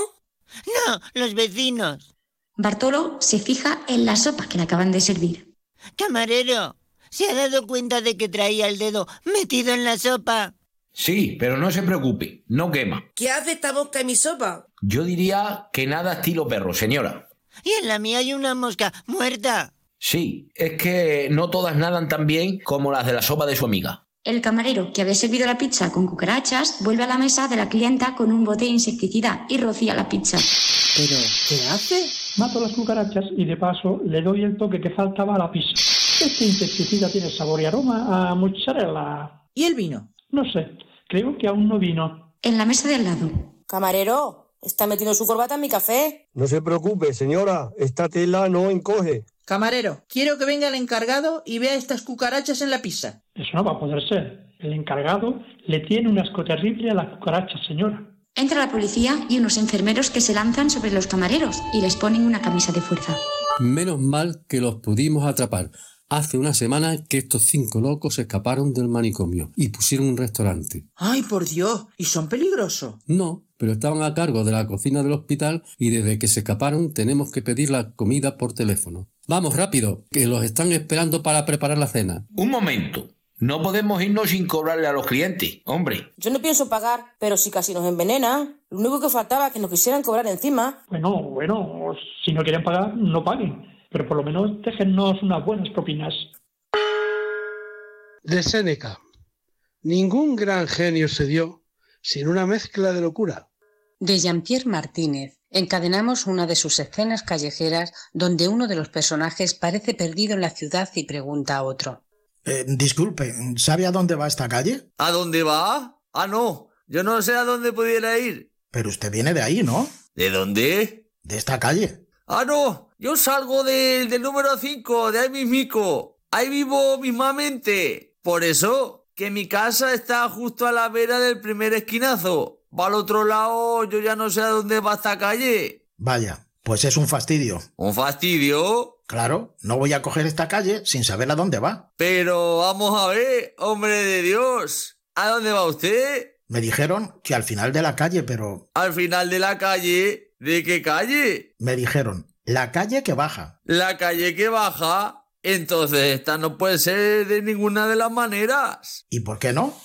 Speaker 2: No, los vecinos.
Speaker 42: Bartolo se fija en la sopa que le acaban de servir.
Speaker 2: Camarero, ¿se ha dado cuenta de que traía el dedo metido en la sopa?
Speaker 46: Sí, pero no se preocupe, no quema.
Speaker 44: ¿Qué hace esta mosca en mi sopa?
Speaker 46: Yo diría que nada estilo perro, señora.
Speaker 2: Y en la mía hay una mosca muerta.
Speaker 46: Sí, es que no todas nadan tan bien como las de la sopa de su amiga.
Speaker 42: El camarero, que había servido la pizza con cucarachas, vuelve a la mesa de la clienta con un bote de insecticida y rocía la pizza.
Speaker 6: ¿Pero qué hace?
Speaker 43: Mato las cucarachas y de paso le doy el toque que faltaba a la pizza. Este insecticida tiene sabor y aroma a mozzarella.
Speaker 6: ¿Y el vino?
Speaker 43: No sé, creo que aún no vino.
Speaker 42: En la mesa de al lado.
Speaker 44: Camarero, está metiendo su corbata en mi café.
Speaker 45: No se preocupe, señora, esta tela no encoge.
Speaker 6: Camarero, quiero que venga el encargado y vea estas cucarachas en la pizza.
Speaker 43: Eso no va a poder ser. El encargado le tiene un asco terrible a las cucarachas, señora.
Speaker 42: Entra la policía y unos enfermeros que se lanzan sobre los camareros y les ponen una camisa de fuerza.
Speaker 2: Menos mal que los pudimos atrapar. Hace una semana que estos cinco locos escaparon del manicomio y pusieron un restaurante.
Speaker 6: ¡Ay, por Dios! ¿Y son peligrosos?
Speaker 2: No, pero estaban a cargo de la cocina del hospital y desde que se escaparon tenemos que pedir la comida por teléfono. Vamos rápido, que los están esperando para preparar la cena.
Speaker 46: Un momento. No podemos irnos sin cobrarle a los clientes, hombre.
Speaker 44: Yo no pienso pagar, pero si casi nos envenena, lo único que faltaba es que nos quisieran cobrar encima.
Speaker 43: Bueno, bueno, si no quieren pagar, no paguen. Pero por lo menos déjennos unas buenas propinas.
Speaker 47: De Séneca. Ningún gran genio se dio sin una mezcla de locura.
Speaker 48: De Jean-Pierre Martínez. Encadenamos una de sus escenas callejeras donde uno de los personajes parece perdido en la ciudad y pregunta a otro.
Speaker 49: Eh, disculpe, ¿sabe a dónde va esta calle?
Speaker 50: ¿A dónde va? Ah, no, yo no sé a dónde pudiera ir.
Speaker 49: Pero usted viene de ahí, ¿no?
Speaker 50: ¿De dónde?
Speaker 49: De esta calle.
Speaker 50: Ah, no, yo salgo del, del número 5, de ahí mismico. Ahí vivo mismamente. Por eso, que mi casa está justo a la vera del primer esquinazo. Va al otro lado, yo ya no sé a dónde va esta calle.
Speaker 49: Vaya, pues es un fastidio.
Speaker 50: ¿Un fastidio?
Speaker 49: Claro, no voy a coger esta calle sin saber a dónde va.
Speaker 50: Pero vamos a ver, hombre de Dios. ¿A dónde va usted?
Speaker 49: Me dijeron que al final de la calle, pero...
Speaker 50: ¿Al final de la calle? ¿De qué calle?
Speaker 49: Me dijeron, la calle que baja.
Speaker 50: ¿La calle que baja? Entonces esta no puede ser de ninguna de las maneras.
Speaker 49: ¿Y por qué no?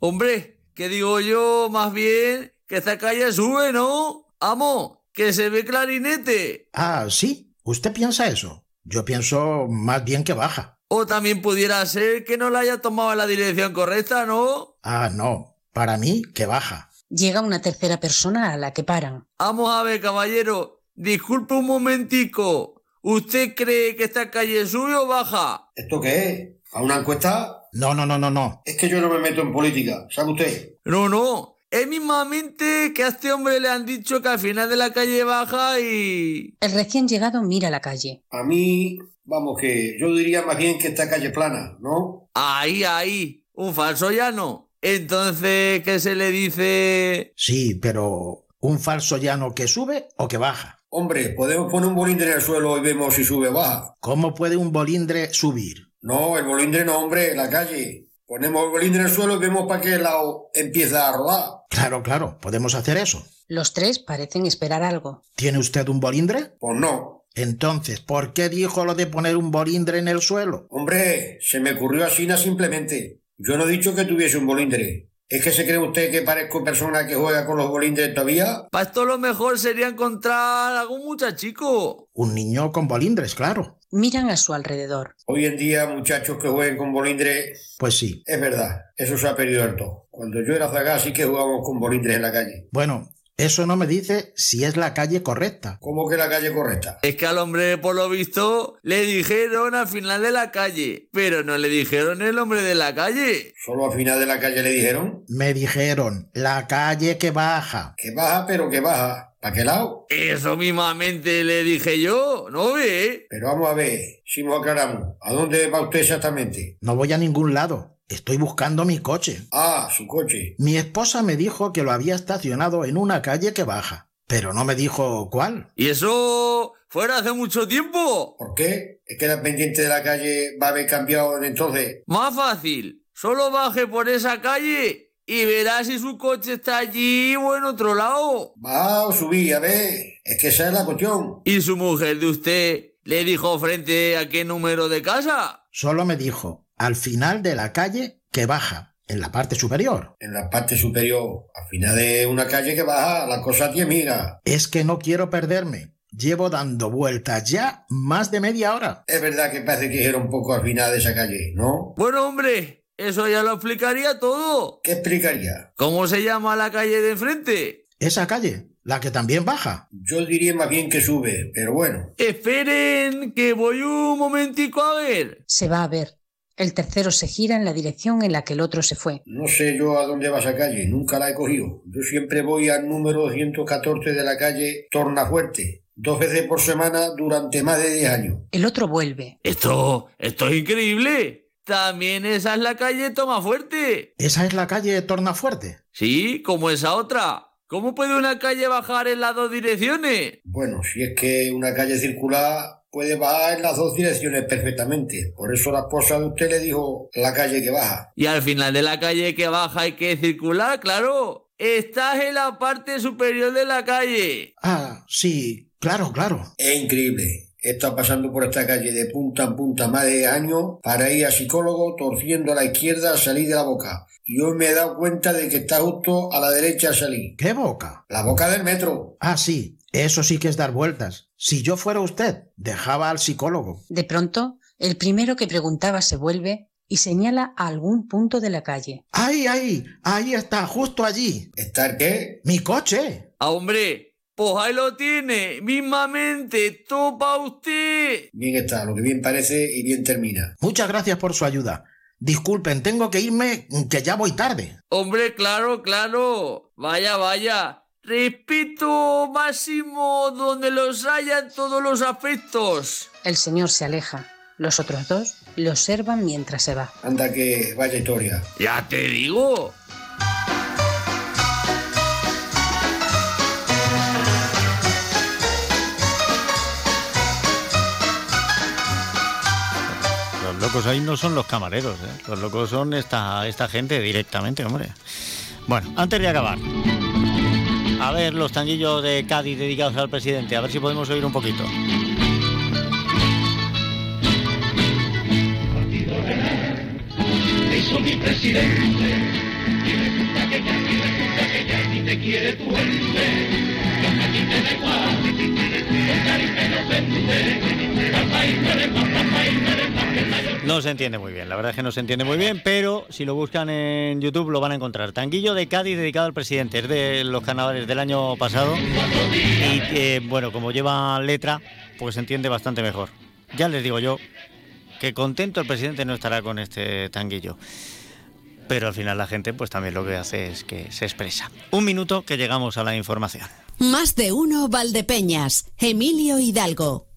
Speaker 50: Hombre, que digo yo más bien que esta calle sube, ¿no? Amo, que se ve clarinete.
Speaker 49: Ah, sí. ¿Usted piensa eso? Yo pienso más bien que baja.
Speaker 50: O también pudiera ser que no la haya tomado en la dirección correcta, ¿no?
Speaker 49: Ah, no. Para mí, que baja.
Speaker 48: Llega una tercera persona a la que paran.
Speaker 50: Vamos a ver, caballero. Disculpe un momentico. ¿Usted cree que esta calle sube o baja?
Speaker 51: ¿Esto qué es? ¿A una encuesta?
Speaker 49: No, no, no, no, no.
Speaker 51: Es que yo no me meto en política, ¿sabe usted?
Speaker 50: No, no. Es mismamente que a este hombre le han dicho que al final de la calle baja y...
Speaker 48: El recién llegado mira la calle.
Speaker 51: A mí, vamos, que yo diría más bien que esta calle plana, ¿no?
Speaker 50: Ahí, ahí. Un falso llano. Entonces, ¿qué se le dice?
Speaker 49: Sí, pero ¿un falso llano que sube o que baja?
Speaker 43: Hombre, podemos poner un bolindre en el suelo y vemos si sube o baja.
Speaker 49: ¿Cómo puede un bolindre subir?
Speaker 43: No, el bolindre no, hombre, la calle. Ponemos el bolindre en el suelo y vemos para qué lado empieza a rodar.
Speaker 49: Claro, claro, podemos hacer eso.
Speaker 48: Los tres parecen esperar algo.
Speaker 49: ¿Tiene usted un bolindre?
Speaker 43: Pues no.
Speaker 49: Entonces, ¿por qué dijo lo de poner un bolindre en el suelo?
Speaker 43: Hombre, se me ocurrió así na simplemente. Yo no he dicho que tuviese un bolindre. ¿Es que se cree usted que parezco persona que juega con los bolindres todavía?
Speaker 50: Para esto lo mejor sería encontrar algún muchachico.
Speaker 49: Un niño con bolindres, claro.
Speaker 48: Miran a su alrededor.
Speaker 43: Hoy en día, muchachos que jueguen con bolindres,
Speaker 49: Pues sí.
Speaker 43: es verdad, eso se ha perdido todo. Cuando yo era zaga sí que jugábamos con bolindres en la calle.
Speaker 49: Bueno, eso no me dice si es la calle correcta.
Speaker 43: ¿Cómo que la calle correcta?
Speaker 50: Es que al hombre, por lo visto, le dijeron al final de la calle, pero no le dijeron el hombre de la calle.
Speaker 43: ¿Solo al final de la calle le dijeron?
Speaker 49: Me dijeron, la calle que baja.
Speaker 43: Que baja, pero que baja. ¿Para qué lado?
Speaker 50: Eso mismamente le dije yo, ¿no ve?
Speaker 43: Pero vamos a ver, si nos aclaramos, ¿a dónde va usted exactamente?
Speaker 49: No voy a ningún lado. Estoy buscando mi coche.
Speaker 43: Ah, su coche.
Speaker 49: Mi esposa me dijo que lo había estacionado en una calle que baja, pero no me dijo cuál.
Speaker 50: ¿Y eso fuera hace mucho tiempo?
Speaker 43: ¿Por qué? ¿Es que la pendiente de la calle va a haber cambiado de entonces?
Speaker 50: Más fácil. Solo baje por esa calle y verá si su coche está allí o en otro lado.
Speaker 43: Va o subí, a ver. Es que esa es la cuestión.
Speaker 50: ¿Y su mujer de usted le dijo frente a qué número de casa?
Speaker 49: Solo me dijo, al final de la calle que baja, en la parte superior.
Speaker 43: En la parte superior, al final de una calle que baja, la cosa tiene miga.
Speaker 49: Es que no quiero perderme. Llevo dando vueltas ya más de media hora.
Speaker 43: Es verdad que parece que era un poco al final de esa calle, ¿no?
Speaker 50: Bueno, hombre, eso ya lo explicaría todo.
Speaker 43: ¿Qué explicaría?
Speaker 50: ¿Cómo se llama la calle de enfrente?
Speaker 49: Esa calle, la que también baja.
Speaker 43: Yo diría más bien que sube, pero bueno.
Speaker 50: Esperen, que voy un momentico a ver.
Speaker 48: Se va a ver. El tercero se gira en la dirección en la que el otro se fue.
Speaker 43: No sé yo a dónde va esa calle, nunca la he cogido. Yo siempre voy al número 214 de la calle Tornafuerte, dos veces por semana durante más de 10 años.
Speaker 48: El otro vuelve.
Speaker 50: Esto, esto es increíble. También esa es la calle Tomafuerte.
Speaker 49: ¿Esa es la calle Tornafuerte?
Speaker 50: Sí, como esa otra. ¿Cómo puede una calle bajar en las dos direcciones?
Speaker 43: Bueno, si es que una calle circular puede bajar en las dos direcciones perfectamente. Por eso la esposa de usted le dijo la calle que baja.
Speaker 50: Y al final de la calle que baja hay que circular, claro. Estás en la parte superior de la calle.
Speaker 49: Ah, sí, claro, claro.
Speaker 43: Es increíble. He estado pasando por esta calle de punta en punta más de años para ir a psicólogo torciendo a la izquierda a salir de la boca. Y hoy me he dado cuenta de que está justo a la derecha a salir.
Speaker 49: ¿Qué boca?
Speaker 43: La boca del metro.
Speaker 49: Ah, sí, eso sí que es dar vueltas. Si yo fuera usted, dejaba al psicólogo.
Speaker 48: De pronto, el primero que preguntaba se vuelve y señala a algún punto de la calle.
Speaker 49: ¡Ahí, ahí! Ahí está, justo allí.
Speaker 43: ¿Está qué?
Speaker 49: Mi coche.
Speaker 50: Ah, hombre, pues ahí lo tiene, mismamente, topa usted.
Speaker 43: Bien está, lo que bien parece y bien termina.
Speaker 49: Muchas gracias por su ayuda. Disculpen, tengo que irme, que ya voy tarde.
Speaker 50: Hombre, claro, claro. Vaya, vaya. Respeto máximo donde los haya en todos los aspectos.
Speaker 48: El señor se aleja. Los otros dos le observan mientras se va.
Speaker 43: Anda que vaya historia.
Speaker 50: Ya te digo.
Speaker 2: Los locos ahí no son los camareros, ¿eh? los locos son esta, esta gente directamente, hombre. Bueno, antes de acabar, a ver los tanguillos de Cádiz dedicados al presidente, a ver si podemos oír un poquito. No se entiende muy bien, la verdad es que no se entiende muy bien, pero si lo buscan en YouTube lo van a encontrar. Tanguillo de Cádiz dedicado al presidente, es de los carnavales del año pasado y eh, bueno, como lleva letra, pues se entiende bastante mejor. Ya les digo yo que contento el presidente no estará con este tanguillo. Pero al final la gente pues también lo que hace es que se expresa. Un minuto que llegamos a la información.
Speaker 31: Más de uno Valdepeñas, Emilio Hidalgo.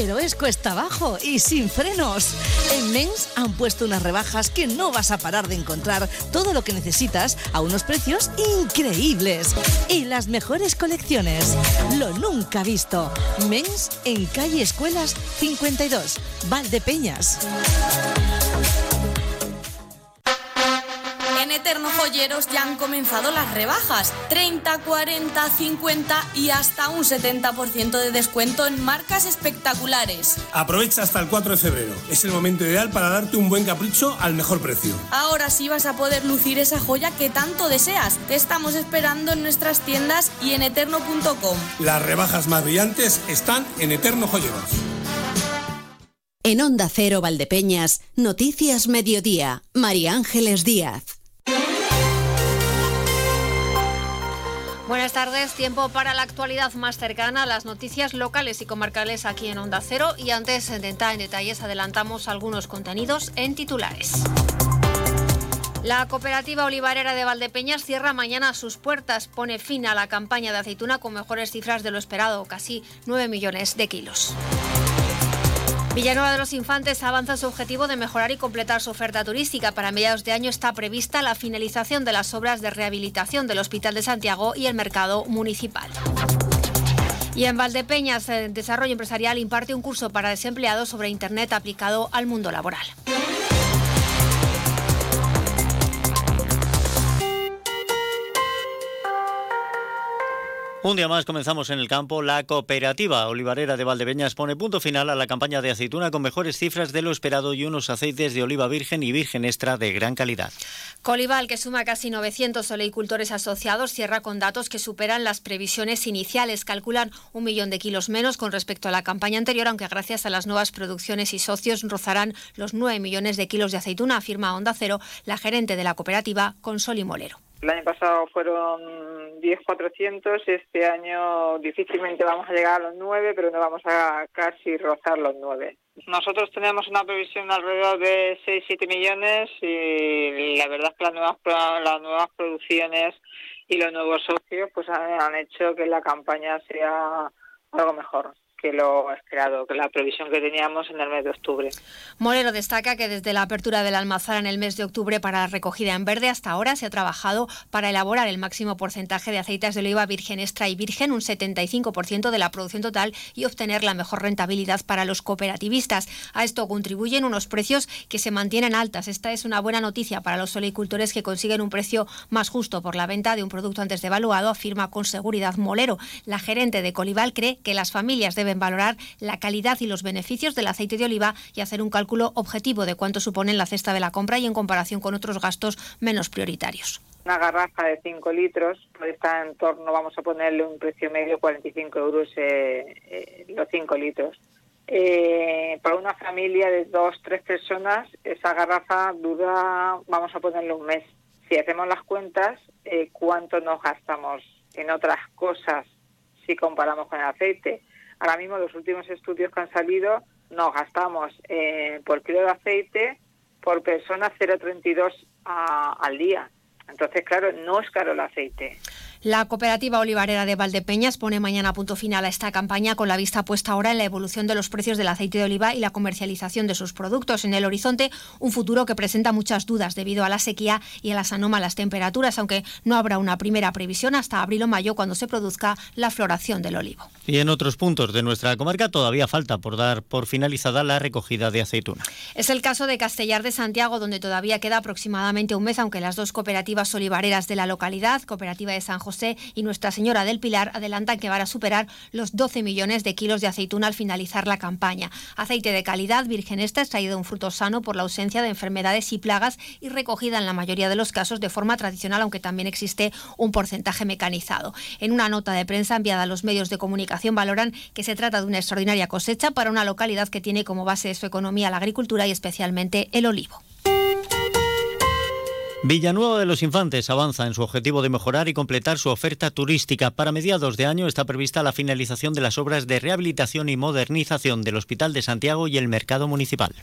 Speaker 52: Pero es cuesta abajo y sin frenos. En Men's han puesto unas rebajas que no vas a parar de encontrar todo lo que necesitas a unos precios increíbles. Y las mejores colecciones. Lo nunca visto. Men's en calle Escuelas 52, Valdepeñas.
Speaker 53: Joyeros ya han comenzado las rebajas. 30, 40, 50 y hasta un 70% de descuento en marcas espectaculares.
Speaker 54: Aprovecha hasta el 4 de febrero. Es el momento ideal para darte un buen capricho al mejor precio.
Speaker 53: Ahora sí vas a poder lucir esa joya que tanto deseas. Te estamos esperando en nuestras tiendas y en eterno.com.
Speaker 54: Las rebajas más brillantes están en Eterno Joyeros.
Speaker 31: En Onda Cero Valdepeñas, Noticias Mediodía, María Ángeles Díaz.
Speaker 3: Buenas tardes, tiempo para la actualidad más cercana, las noticias locales y comarcales aquí en Onda Cero y antes de entrar en detalles adelantamos algunos contenidos en titulares. La cooperativa olivarera de Valdepeñas cierra mañana sus puertas, pone fin a la campaña de aceituna con mejores cifras de lo esperado, casi 9 millones de kilos. Villanueva de los Infantes avanza su objetivo de mejorar y completar su oferta turística. Para mediados de año está prevista la finalización de las obras de rehabilitación del Hospital de Santiago y el mercado municipal. Y en Valdepeñas, el Desarrollo Empresarial imparte un curso para desempleados sobre Internet aplicado al mundo laboral.
Speaker 2: Un día más comenzamos en el campo. La cooperativa olivarera de Valdepeñas pone punto final a la campaña de aceituna con mejores cifras de lo esperado y unos aceites de oliva virgen y virgen extra de gran calidad.
Speaker 3: Colival, que suma casi 900 oleicultores asociados, cierra con datos que superan las previsiones iniciales. Calculan un millón de kilos menos con respecto a la campaña anterior, aunque gracias a las nuevas producciones y socios rozarán los 9 millones de kilos de aceituna, afirma Onda Cero la gerente de la cooperativa, Consoli Molero.
Speaker 55: El año pasado fueron 10.400, este año difícilmente vamos a llegar a los 9, pero no vamos a casi rozar los 9. Nosotros tenemos una previsión alrededor de 6-7 millones y la verdad es que las nuevas, las nuevas producciones y los nuevos socios pues han, han hecho que la campaña sea algo mejor que lo esperado, que la previsión que teníamos en el mes de octubre.
Speaker 3: Moreno destaca que desde la apertura del almazara en el mes de octubre para la recogida en verde hasta ahora se ha trabajado para elaborar el máximo porcentaje de aceites de oliva virgen extra y virgen, un 75% de la producción total y obtener la mejor rentabilidad para los cooperativistas. A esto contribuyen unos precios que se mantienen altas. Esta es una buena noticia para los oleicultores que consiguen un precio más justo por la venta de un producto antes devaluado, afirma con seguridad Molero. La gerente de Colival cree que las familias deben deben valorar la calidad y los beneficios del aceite de oliva y hacer un cálculo objetivo de cuánto supone en la cesta de la compra y en comparación con otros gastos menos prioritarios.
Speaker 55: Una garrafa de 5 litros estar en torno, vamos a ponerle un precio medio, 45 euros eh, eh, los 5 litros. Eh, para una familia de dos, tres personas, esa garrafa dura, vamos a ponerle un mes. Si hacemos las cuentas, eh, ¿cuánto nos gastamos en otras cosas si comparamos con el aceite? Ahora mismo los últimos estudios que han salido nos gastamos eh, por kilo de aceite por persona 0,32 al día. Entonces, claro, no es caro el aceite.
Speaker 3: La cooperativa olivarera de Valdepeñas pone mañana punto final a esta campaña con la vista puesta ahora en la evolución de los precios del aceite de oliva y la comercialización de sus productos. En el horizonte, un futuro que presenta muchas dudas debido a la sequía y a las anómalas temperaturas, aunque no habrá una primera previsión hasta abril o mayo cuando se produzca la floración del olivo.
Speaker 2: Y en otros puntos de nuestra comarca todavía falta por dar por finalizada la recogida de aceituna.
Speaker 3: Es el caso de Castellar de Santiago, donde todavía queda aproximadamente un mes, aunque las dos cooperativas olivareras de la localidad, Cooperativa de San José José y Nuestra Señora del Pilar adelantan que van a superar los 12 millones de kilos de aceituna al finalizar la campaña. Aceite de calidad virgen extra extraído de un fruto sano por la ausencia de enfermedades y plagas y recogida en la mayoría de los casos de forma tradicional, aunque también existe un porcentaje mecanizado. En una nota de prensa enviada a los medios de comunicación valoran que se trata de una extraordinaria cosecha para una localidad que tiene como base de su economía la agricultura y especialmente el olivo.
Speaker 2: Villanueva de los Infantes avanza en su objetivo de mejorar y completar su oferta turística. Para mediados de año está prevista la finalización de las obras de rehabilitación y modernización del Hospital de Santiago y el Mercado Municipal.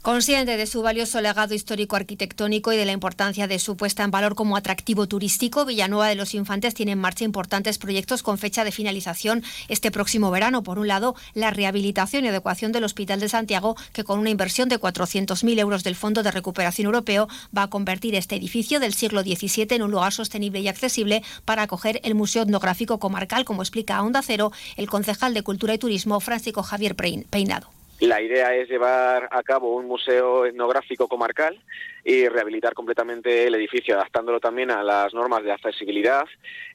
Speaker 3: Consciente de su valioso legado histórico arquitectónico y de la importancia de su puesta en valor como atractivo turístico, Villanueva de los Infantes tiene en marcha importantes proyectos con fecha de finalización este próximo verano. Por un lado, la rehabilitación y adecuación del Hospital de Santiago, que con una inversión de 400.000 euros del Fondo de Recuperación Europeo va a convertir este edificio del siglo XVII en un lugar sostenible y accesible para acoger el Museo Etnográfico Comarcal, como explica a Onda Cero el concejal de Cultura y Turismo, Francisco Javier Peinado.
Speaker 56: La idea es llevar a cabo un museo etnográfico comarcal y rehabilitar completamente el edificio, adaptándolo también a las normas de accesibilidad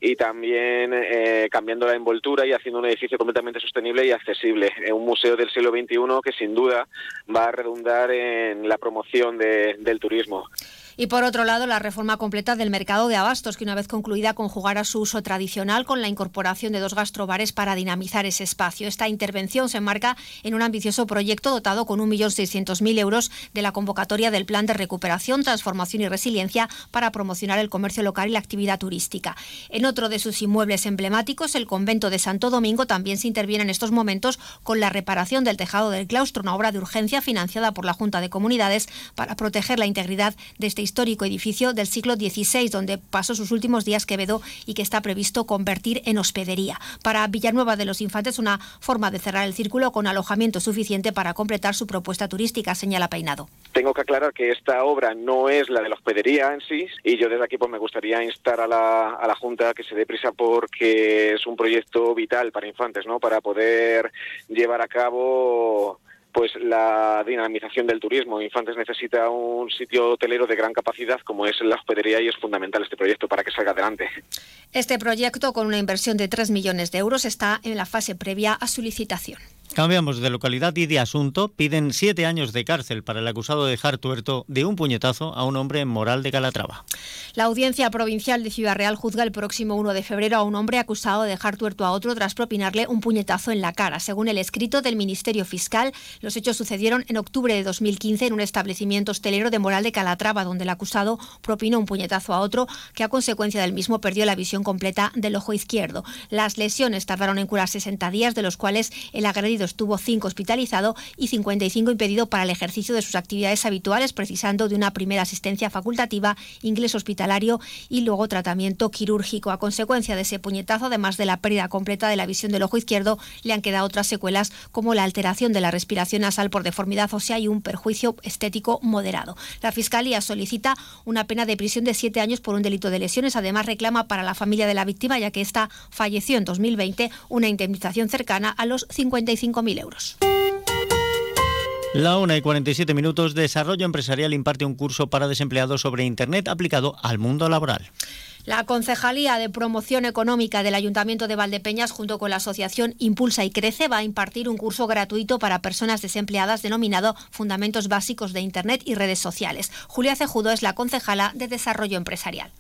Speaker 56: y también eh, cambiando la envoltura y haciendo un edificio completamente sostenible y accesible. Un museo del siglo XXI que sin duda va a redundar en la promoción del turismo.
Speaker 3: Y por otro lado, la reforma completa del mercado de abastos, que una vez concluida conjugará su uso tradicional con la incorporación de dos gastrobares para dinamizar ese espacio. Esta intervención se enmarca en un ambicioso proyecto dotado con 1.600.000 euros de la convocatoria del Plan de Recuperación, Transformación y Resiliencia para promocionar el comercio local y la actividad turística. En otro de sus inmuebles emblemáticos, el convento de Santo Domingo, también se interviene en estos momentos con la reparación del tejado del claustro, una obra de urgencia financiada por la Junta de Comunidades para proteger la integridad de este histórico edificio del siglo XVI, donde pasó sus últimos días Quevedo y que está previsto convertir en hospedería. Para Villanueva de los Infantes, una forma de cerrar el círculo con alojamiento suficiente para completar su propuesta turística, señala Peinado.
Speaker 56: Tengo que aclarar que esta obra no es la de la hospedería en sí y yo desde aquí pues me gustaría instar a la, a la Junta que se dé prisa porque es un proyecto vital para infantes, ¿no? Para poder llevar a cabo pues la dinamización del turismo. Infantes necesita un sitio hotelero de gran capacidad como es la hospedería y es fundamental este proyecto para que salga adelante.
Speaker 3: Este proyecto, con una inversión de 3 millones de euros, está en la fase previa a su licitación.
Speaker 2: Cambiamos de localidad y de asunto. Piden siete años de cárcel para el acusado de dejar tuerto de un puñetazo a un hombre en Moral de Calatrava.
Speaker 3: La Audiencia Provincial de Ciudad Real juzga el próximo 1 de febrero a un hombre acusado de dejar tuerto a otro tras propinarle un puñetazo en la cara. Según el escrito del Ministerio Fiscal, los hechos sucedieron en octubre de 2015 en un establecimiento hostelero de Moral de Calatrava, donde el acusado propinó un puñetazo a otro que a consecuencia del mismo perdió la visión completa del ojo izquierdo. Las lesiones tardaron en curar 60 días, de los cuales el agredido estuvo 5 hospitalizado y 55 impedido para el ejercicio de sus actividades habituales, precisando de una primera asistencia facultativa, inglés hospitalario y luego tratamiento quirúrgico. A consecuencia de ese puñetazo, además de la pérdida completa de la visión del ojo izquierdo, le han quedado otras secuelas como la alteración de la respiración nasal por deformidad ósea y un perjuicio estético moderado. La Fiscalía solicita una pena de prisión de siete años por un delito de lesiones. Además, reclama para la familia de la víctima, ya que ésta falleció en 2020, una indemnización cercana a los 55 5.000 euros.
Speaker 2: La 1 y 47 minutos, Desarrollo Empresarial imparte un curso para desempleados sobre Internet aplicado al mundo laboral.
Speaker 3: La Concejalía de Promoción Económica del Ayuntamiento de Valdepeñas, junto con la Asociación Impulsa y Crece, va a impartir un curso gratuito para personas desempleadas denominado Fundamentos Básicos de Internet y Redes Sociales. Julia Cejudo es la concejala de Desarrollo Empresarial.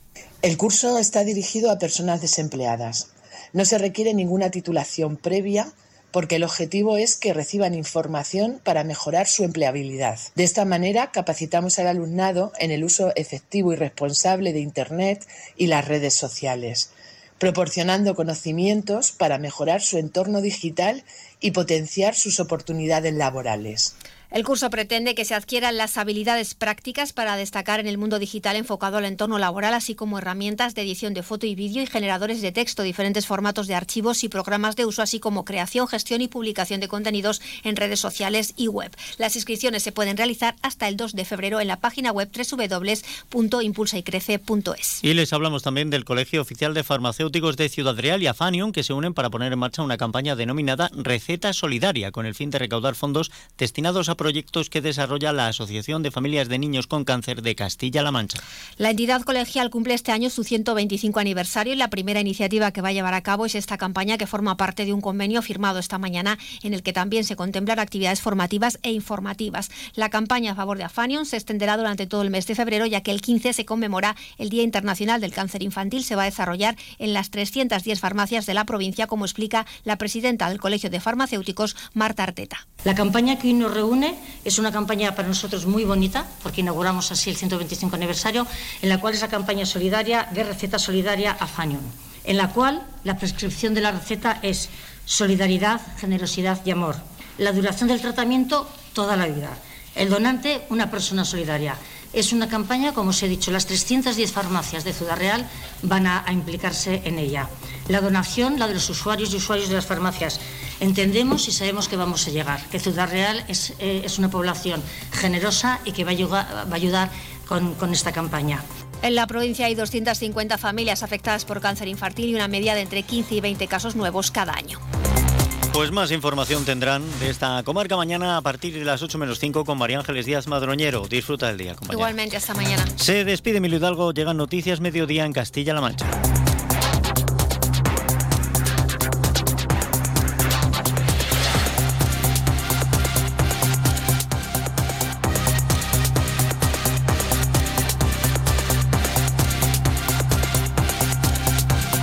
Speaker 57: El curso está dirigido a personas desempleadas. No se requiere ninguna titulación previa porque el objetivo es que reciban información para mejorar su empleabilidad. De esta manera capacitamos al alumnado en el uso efectivo y responsable de Internet y las redes sociales, proporcionando conocimientos para mejorar su entorno digital y potenciar sus oportunidades laborales.
Speaker 3: El curso pretende que se adquieran las habilidades prácticas para destacar en el mundo digital enfocado al entorno laboral, así como herramientas de edición de foto y vídeo y generadores de texto, diferentes formatos de archivos y programas de uso, así como creación, gestión y publicación de contenidos en redes sociales y web. Las inscripciones se pueden realizar hasta el 2 de febrero en la página web www.impulsaycrece.es.
Speaker 2: Y les hablamos también del Colegio Oficial de Farmacéuticos de Ciudad Real y Afanion, que se unen para poner en marcha una campaña denominada Receta Solidaria, con el fin de recaudar fondos destinados a proyectos que desarrolla la Asociación de Familias de Niños con Cáncer de Castilla-La Mancha.
Speaker 3: La entidad colegial cumple este año su 125 aniversario y la primera iniciativa que va a llevar a cabo es esta campaña que forma parte de un convenio firmado esta mañana en el que también se contemplan actividades formativas e informativas. La campaña a favor de Afanion se extenderá durante todo el mes de febrero ya que el 15 se conmemora el Día Internacional del Cáncer Infantil. Se va a desarrollar en las 310 farmacias de la provincia, como explica la presidenta del Colegio de Farmacéuticos, Marta Arteta.
Speaker 58: La campaña que hoy nos reúne
Speaker 45: Es una campaña para nosotros muy bonita, porque inauguramos así el 125 aniversario, en la cual es la campaña solidaria de receta solidaria Afanion, en la cual la prescripción de la receta es solidaridad, generosidad y amor. La duración del tratamiento, toda la vida. El donante, una persona solidaria. Es una campaña, como os he dicho, las 310 farmacias de Ciudad Real van a, implicarse en ella. La donación, la de los usuarios y usuarios de las farmacias. Entendemos y sabemos que vamos a llegar, que Ciudad Real es, eh, es una población generosa y que va a ayudar, va ayudar con, con esta campaña.
Speaker 3: En la provincia hay 250 familias afectadas por cáncer infantil y una media de entre 15 y 20 casos nuevos cada año.
Speaker 2: Pues más información tendrán de esta comarca mañana a partir de las 8 menos 5 con María Ángeles Díaz Madroñero. Disfruta del día, compañero.
Speaker 3: Igualmente, hasta mañana.
Speaker 2: Se despide Emilio Hidalgo, llegan noticias mediodía en Castilla-La Mancha.